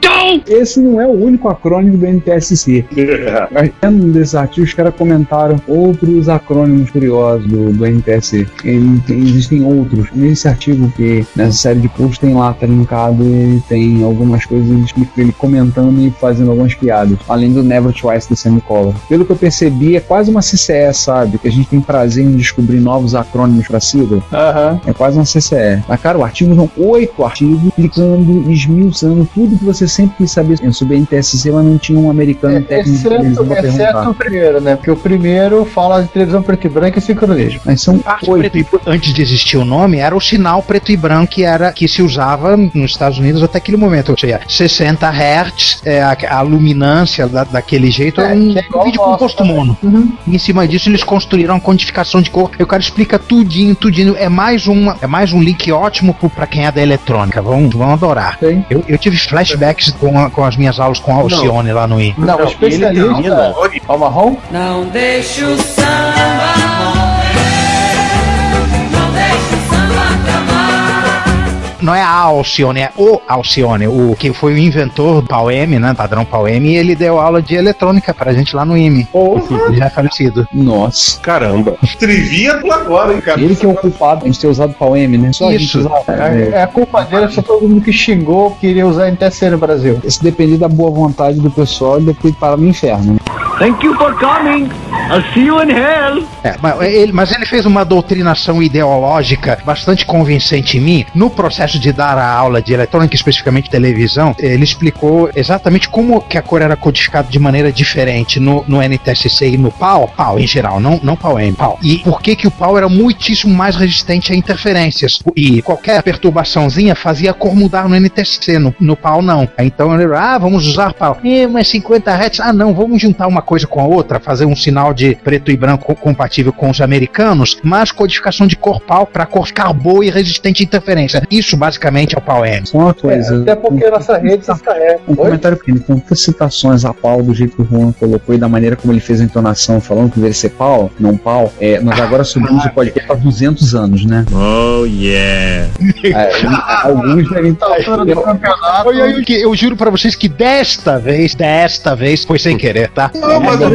Esse não é o único acrônimo do NTSC. Mas Dentro desses artigos, os caras comentaram outros acrônimos curiosos do, do NTSC. Ele tem- existem outros. Nesse artigo que nessa série de posts tem lá, tá linkado, ele tem algumas coisas, ele ele comentando e fazendo algumas piadas. Além do Never Twice do Semicolon. Pelo que eu percebi, é quase uma CCE, sabe? Que a gente tem prazer em descobrir novos acrônimos pra sigla. Aham. É quase uma CCE. Mas, cara, o artigo são oito artigos explicando, esmiuçando tudo que você sempre quis saber sobre NTSC, mas não tinha um americano técnico que eles Exceto, vão exceto perguntar. o primeiro, né? Porque o primeiro fala de televisão preto e branco e sincronismo. Mas são Parte oito. e- antes de existir o nome, era o sinal preto e branco que, era, que se usava nos Estados Unidos até aquele momento. Ou seja, 60 Hz, é, a, a luminância da- daquele jeito, é, É, um, é vídeo composto mono. E em cima disso, eles construíram a quantificação de cor. E o cara explica tudinho, tudinho. É mais, uma, é mais um link ótimo pra quem é da eletrônica. Vão, vão adorar. Eu, eu tive flashbacks com, a- com as minhas aulas com a Alcione lá no I. Não, o Ele especialista. não. Ó, marrom? Não deixa o samba não é a Alcione, é o Alcione, o que foi o inventor do PAU-M, né, padrão PAU-M, e ele deu aula de eletrônica pra gente lá no IME. Ele já é falecido. Nossa. Caramba. Trivia por agora, hein, cara? Ele que é o culpado de ter usado pau M, né? Só a gente Isso. É, é a culpa dele, só todo mundo que xingou queria usar NTSC no Brasil. Se depender da boa vontade do pessoal, ele depois para no inferno. né? Thank you for coming. I'll see you in hell. É, mas, ele, mas ele fez uma doutrinação ideológica bastante convincente em mim. No processo de dar a aula de eletrônica, especificamente televisão, ele explicou exatamente como que a cor era codificada de maneira diferente no, no NTSC e no PAL, PAL em geral, não, não PAL-M, PAL. E por que que o PAL era muitíssimo mais resistente a interferências. E qualquer perturbaçãozinha fazia a cor mudar no NTSC, no, no PAL não. Então ele, ah, vamos usar PAL. Eh, mas 50 Hz, ah não, vamos juntar uma coisa com a outra, fazer um sinal de preto e branco co- compatível com os americanos, mas codificação de cor PAL para cor ficar boa e resistente à interferência. Isso basicamente é o PAL-M. Só uma coisa. Até porque a nossa rede se descarrega. Um comentário pequeno, com tantas citações a pau do jeito que o Juan colocou e da maneira como ele fez a entonação, falando que deveria ser pau, não pau, é, nós agora subimos o podcast para 200 anos, né? Oh, yeah. É, alguns devem estar. altura do campeonato. Que eu juro pra vocês que desta vez, desta vez, foi sem querer, tá? Não, mas eu,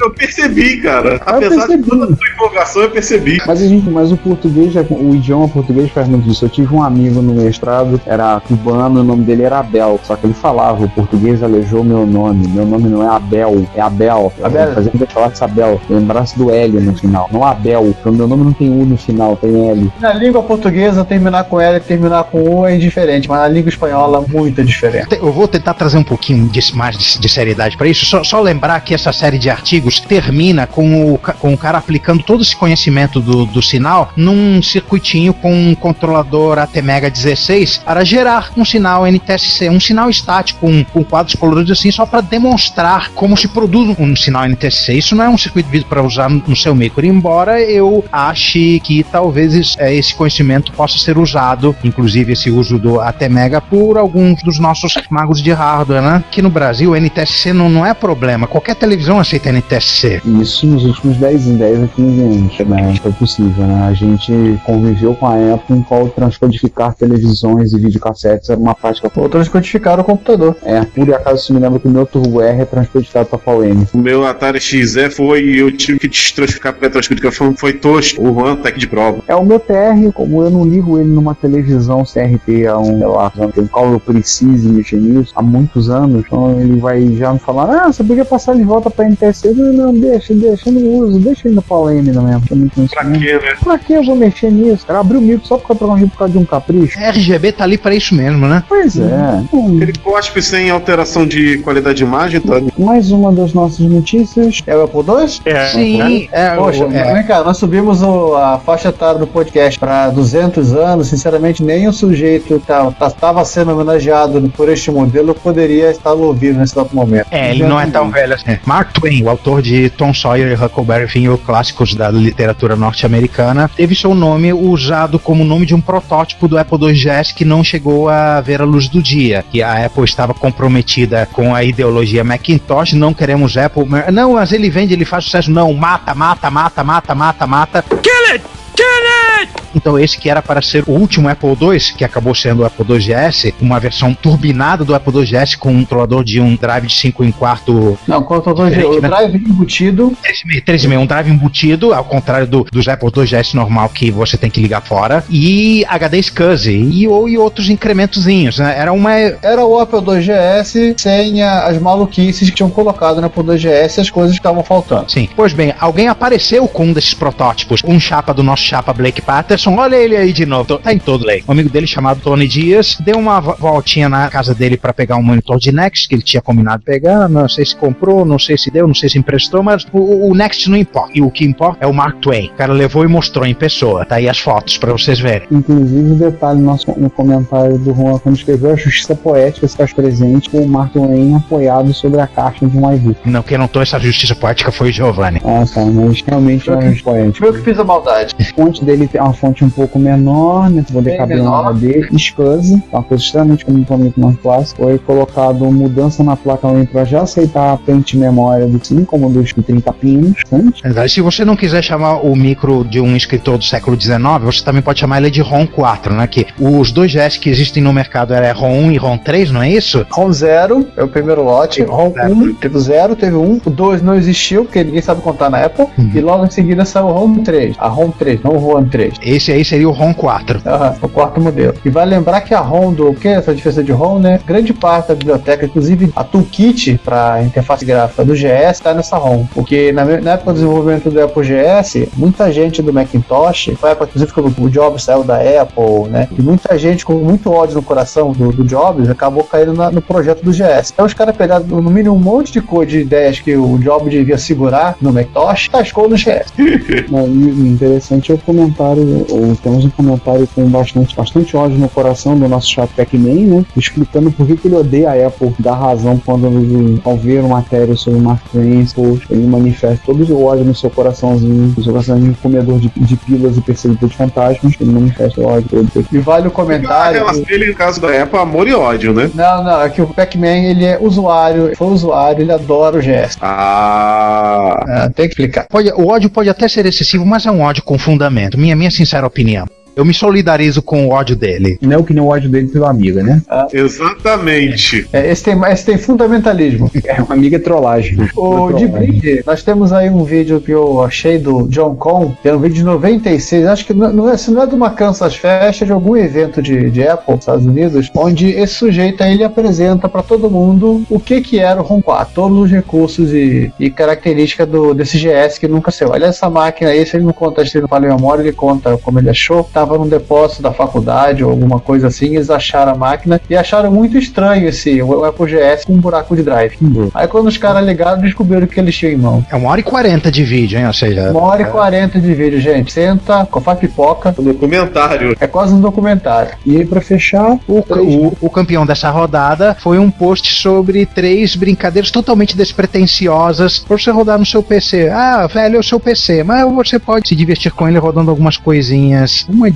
eu percebi, cara. Apesar de toda a sua empolgação, eu percebi. Mas a gente, mas o português, é- o idioma português faz muito isso. Eu tive um amigo no mestrado, era cubano, o nome dele era Abel, só que ele falava, o português aleijou meu nome. Meu nome não é Abel, é Abel. Abel. Fazendo que eu falasse Abel, lembrasse do L no final, não Abel. Então meu nome não tem U no final, tem L. Na língua portuguesa, terminar com L e terminar com U é indiferente, mas na língua espanhola, muito diferente. Eu vou tentar trazer um pouquinho de, mais de, de seriedade para isso. Só, só lembrar que essa série de artigos termina com o, com o cara aplicando todo esse conhecimento do, do sinal num circuitinho com um controlador ATmega 16 para gerar um sinal NTSC, um sinal estático com, com quadros coloridos assim, só para demonstrar como se produz um sinal NTSC. Isso não é um circuito para usar no, no seu micro, embora eu ache que talvez eh, esse conhecimento possa ser usado usado, inclusive esse uso do ATmega, por alguns dos nossos magos de hardware, né? Que no Brasil o NTSC não, não é problema. Qualquer televisão aceita NTSC. Isso nos últimos 10, 10 a 15 anos, né? Foi possível, né? A gente conviveu com a época em qual transcodificar televisões e videocassetes era uma prática. Ou transcodificar o computador. É, por acaso se me lembra que o meu Turbo R é transcodificado pra VM. O meu Atari XE foi e eu tive que destransficar porque a transcodificação foi tosco. O Juan tá aqui de prova. É o meu TR, como eu não ligo ele numa televisão CRT há um, sei lá, em qual eu precise mexer nisso, há muitos anos, então ele vai já me falar, ah, você podia passar de volta pra NTSC. Não, não, deixa, deixa, eu não uso, deixa ele no VM mesmo. que muito Pra quê, né? Pra que eu vou mexer nisso? Cara, abriu o micro só pra trocar um por causa de um capricho. RGB tá ali pra isso mesmo, né? Pois é. Hum, Ele cospe sem alteração de qualidade de imagem, tá? mais uma das nossas notícias. É o Apple II? É. Sim, é, Poxa, é. vem cá, nós subimos o- a faixa etária do podcast para 200 anos. Sinceramente, nem o sujeito que estava sendo homenageado por este modelo poderia estar ouvindo nesse exato momento. É, ele não é tão velho assim. Mark Twain, o autor de Tom Sawyer e Huckleberry Finn, clássicos da literatura norte-americana, teve seu nome usado como nome de um protótipo do Apple IIgs que não chegou a ver a luz do dia. Que a Apple estava comprometida com a ideologia Macintosh, não queremos Apple. Não, mas ele vende, ele faz sucesso. Não, mata, mata, mata, mata, mata, mata. Kill it! Kill it! Então esse que era para ser o último Apple II, que acabou sendo o Apple IIgs, uma versão turbinada do Apple IIgs com um controlador de um drive de 5 em quarto Não, Diferente, o né? drive embutido, 13,5, um drive embutido, ao contrário do, dos Apple IIs normal que você tem que ligar fora, e HD SCSI, e, ou, e outros incrementozinhos, né? Era uma... era o Apple II GS sem a- as maluquices que tinham colocado no Apple II GS e as coisas que estavam faltando. Sim. Pois bem, alguém apareceu com um desses protótipos, um chapa do nosso chapa Blake Patterson, olha ele aí de novo, tá em todo lei. Um amigo dele chamado Tony Dias, deu uma vo- voltinha na casa dele para pegar um monitor de Next, que ele tinha combinado pegar, não sei se comprou, não sei se deu, não sei se emprestou, mas o, o Next não importa. E o que importa é o Mark Twain. O cara levou e mostrou em pessoa. Tá aí as fotos para vocês verem. Inclusive, o detalhe no, nosso, no comentário do Juan, quando escreveu a justiça poética, se faz presente com o Mark Twain apoiado sobre a caixa de um iBook. Não, quem notou essa justiça poética foi o Giovanni. Ah, tá, mas realmente é um poético. Foi eu que fiz a maldade. A fonte dele é uma fonte um pouco menor, né? Pra poder caber no menor. HD. SCSI, uma coisa extremamente comum para muito mais clássico. Foi colocado mudança na placa mãe para já aceitar a pente memória do 5, como dos de 30 pinos. Verdade. Se você não quiser chamar o micro de um escritor do século XIX, você também pode chamar ele de ROM 4, né? Que os dois GS que existem no mercado era ROM 1 e ROM 3, não é isso? ROM 0 é o primeiro lote. ROM 1 teve o 0, teve o 1. O 2 não existiu, porque ninguém sabe contar na Apple. E logo em seguida saiu o ROM 3. A ROM 3, não o ROM 3. Esse aí seria o ROM 4. Aham, o quarto modelo. E vai lembrar que a ROM do o que é essa diferença de ROM, né? Grande parte da biblioteca, inclusive a toolkit para interface gráfica do GS está nessa ROM. Porque na, na época do desenvolvimento do Apple GS, muita gente do Macintosh, foi a época inclusive quando o Jobs saiu da Apple, né? E muita gente com muito ódio no coração do, do Jobs acabou caindo na- no projeto do GS. Então os caras pegaram no mínimo um monte de cor de ideias que o Jobs devia segurar no Macintosh, tascou no GS. Não, o interessante é o comentário, ou temos um comentário com bastante, bastante ódio no coração do nosso chat Pac-Man, né? Explicando por que, que ele odeia a Apple, dá razão quando ele, ao ver uma matéria sobre o Mark Twain, ele manifesta todo o ódio no seu coraçãozinho, no seu coraçãozinho de comedor de, de pílulas e perseguidor de fantasmas, ele manifesta o ódio todo. E vale o comentário. relação dele, no caso da Apple, amor e ódio, né? Não, não, é que o Pac-Man ele é usuário, foi usuário, ele adora o GS. Ah. Ah, tem que explicar. Pode- o ódio pode até ser excessivo, mas é um ódio com fundamento. Minha, minha sincera opinião. Eu me solidarizo com o ódio dele. Não é o que nem o ódio dele pelo amiga, né? Exatamente. É, esse, tem, esse tem fundamentalismo. É uma amiga trollagem. O de brinde, nós temos aí um vídeo que eu achei do John Con, que é um vídeo de 96, acho que não, não é, se não é de uma Kansas Fest, é de algum evento de, de Apple, Estados Unidos, onde esse sujeito aí ele apresenta para todo mundo o que que era o ROM 4, todos os recursos e, e características do, desse GS que nunca saiu. Olha essa máquina aí, se ele não conta se ele não fala em memória, ele conta como ele achou. Tava num depósito da faculdade ou alguma coisa assim, eles acharam a máquina e acharam muito estranho esse o Apple GS com um buraco de drive. Aí quando os caras ligaram, descobriram que eles tinham em mão. É uma hora e quarenta de vídeo, hein? Ou seja. Uma hora e quarenta de vídeo, gente. Senta, faz pipoca. Um documentário. É quase um documentário. E aí, pra fechar, O, o, o campeão dessa rodada foi um post sobre três brincadeiras totalmente despretensiosas pra você rodar no seu PC. Ah, velho, é o seu PC, mas você pode se divertir com ele rodando algumas coisinhas. Uma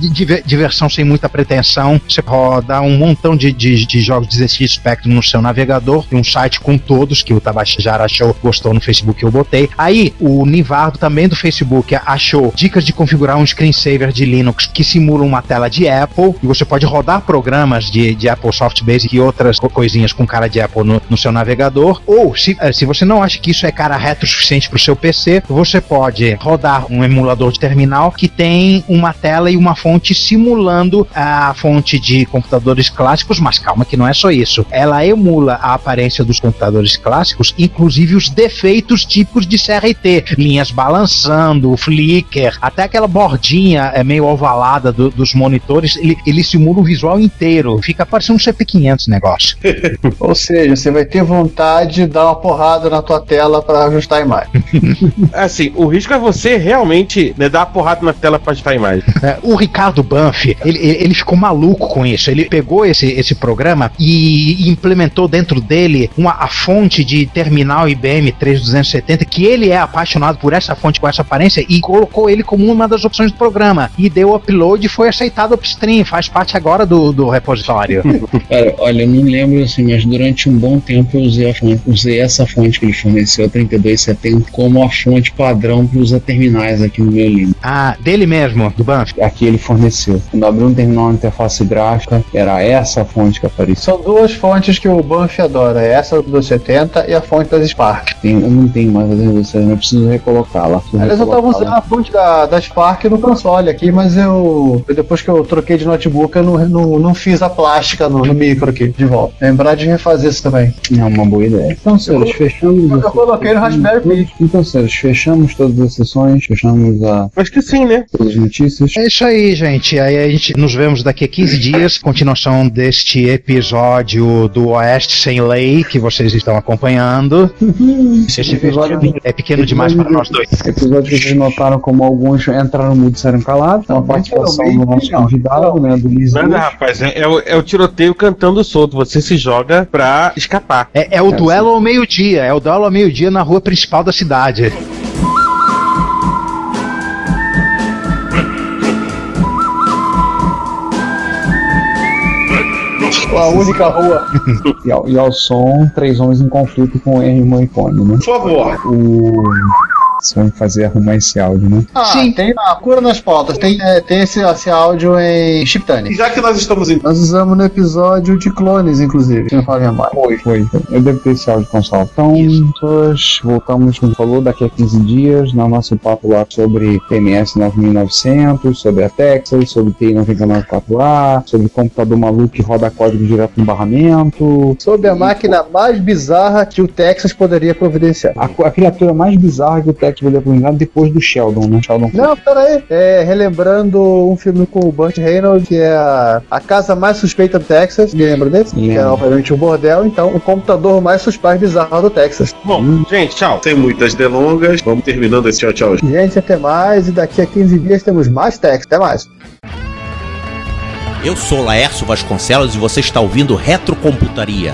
diversão sem muita pretensão. Você roda um montão de, de, de jogos de ZX Spectrum no seu navegador. Tem um site com todos que o Tabajara achou, gostou no Facebook eu botei. Aí, o Nivardo, também do Facebook, achou dicas de configurar um screensaver de Linux que simula uma tela de Apple. E você pode rodar programas de, de Apple Soft Basic e outras co- coisinhas com cara de Apple no, no seu navegador. Ou, se, eh, se você não acha que isso é cara reto o suficiente para o seu PC, você pode rodar um emulador de terminal que tem uma tela e uma fonte simulando a fonte de computadores clássicos, mas calma que não é só isso. Ela emula a aparência dos computadores clássicos, inclusive os defeitos tipos de CRT, linhas balançando, flicker, até aquela bordinha é meio ovalada do- dos monitores, ele, ele simula o visual inteiro. Fica parecendo um CP500 esse negócio. Ou seja, você vai ter vontade de dar uma porrada na tua tela pra ajustar a imagem. Assim, o risco é você realmente né, dar uma porrada na tela pra ajustar a imagem. É, o Ricardo Banff, ele, ele, ficou maluco com isso. Ele pegou esse, esse programa e implementou dentro dele uma, a fonte de terminal IBM 3270, que ele é apaixonado por essa fonte com essa aparência, e colocou ele como uma das opções do programa. E deu upload e foi aceitado upstream, faz parte agora do, do repositório. Cara, olha, eu não lembro assim, mas durante um bom tempo eu usei, a fonte, usei essa fonte que ele forneceu, a 3270, como a fonte padrão para usar terminais aqui no meu Linux. Ah, dele mesmo, do Banff? Aqui ele forneceu. Quando abriu um terminal na interface gráfica, era essa a fonte que aparecia. São duas fontes que o Banff adora, essa do 70 e a fonte das Spark. Tem, eu não tenho mais a 3270, eu preciso recolocá-la. Aliás, eu tava recolocá-la. usando a fonte da, da Spark no console aqui, mas eu, eu depois que eu troquei de notebook, eu não, não, não fiz a plástica no, no micro aqui de volta. Lembrar de refazer isso também. É uma boa ideia. Então, senhores, fechamos. Eu coloquei no Raspberry Pi. Então, senhores, fechamos todas as sessões, fechamos a. Acho que sim, né? Todas as notícias. É isso aí, gente. Aí a gente nos vemos daqui a 15 dias, continuação deste episódio do Oeste Sem Lei que vocês estão acompanhando. Esse episódio é pequeno demais para nós dois. Episódio que vocês notaram como alguns entraram no mudo e saíram calados. Então, a participação do nosso convidado, né, do Liz. Nada, rapaz, é, é o, é o tiroteio cantando solto. Você se joga pra escapar. É, é o duelo ao meio-dia, é o duelo ao meio-dia na rua principal da cidade. A única rua. E ao, e ao som, três homens em conflito com o Henry Moicone, né? Por favor. O. Você vai fazer arrumar esse áudio, né? Ah, Sim, tem na cura nas pautas. Tem, é, tem esse, esse áudio em Chiptune. E já que nós estamos em. Nós usamos no episódio de clones, inclusive. Se não falar minha memória. Foi, foi. Eu devo ter esse áudio com salvo. Então, nós voltamos, como falou, daqui a 15 dias, no nosso papo lá sobre PMS 9900, sobre a Texas, sobre TI 994A, sobre computador maluco que roda código direto no barramento. Sobre a máquina mais bizarra que o Texas poderia providenciar. A, a criatura mais bizarra que o Texas poderia providenciar depois do Sheldon, né? Sheldon Não, pera aí. É, relembrando um filme com o Burt Reynolds, que é a, a Casa Mais Suspeita do Texas. Me lembra desse? Que é, obviamente, um bordel. Então, o computador mais suspeito bizarro do Texas. Bom, gente, tchau. Sem muitas delongas. Vamos terminando esse tchau, tchau. Gente, até mais. E daqui a 15 dias temos mais Texas. Até mais. Eu sou Laércio Vasconcelos e você está ouvindo Retrocomputaria.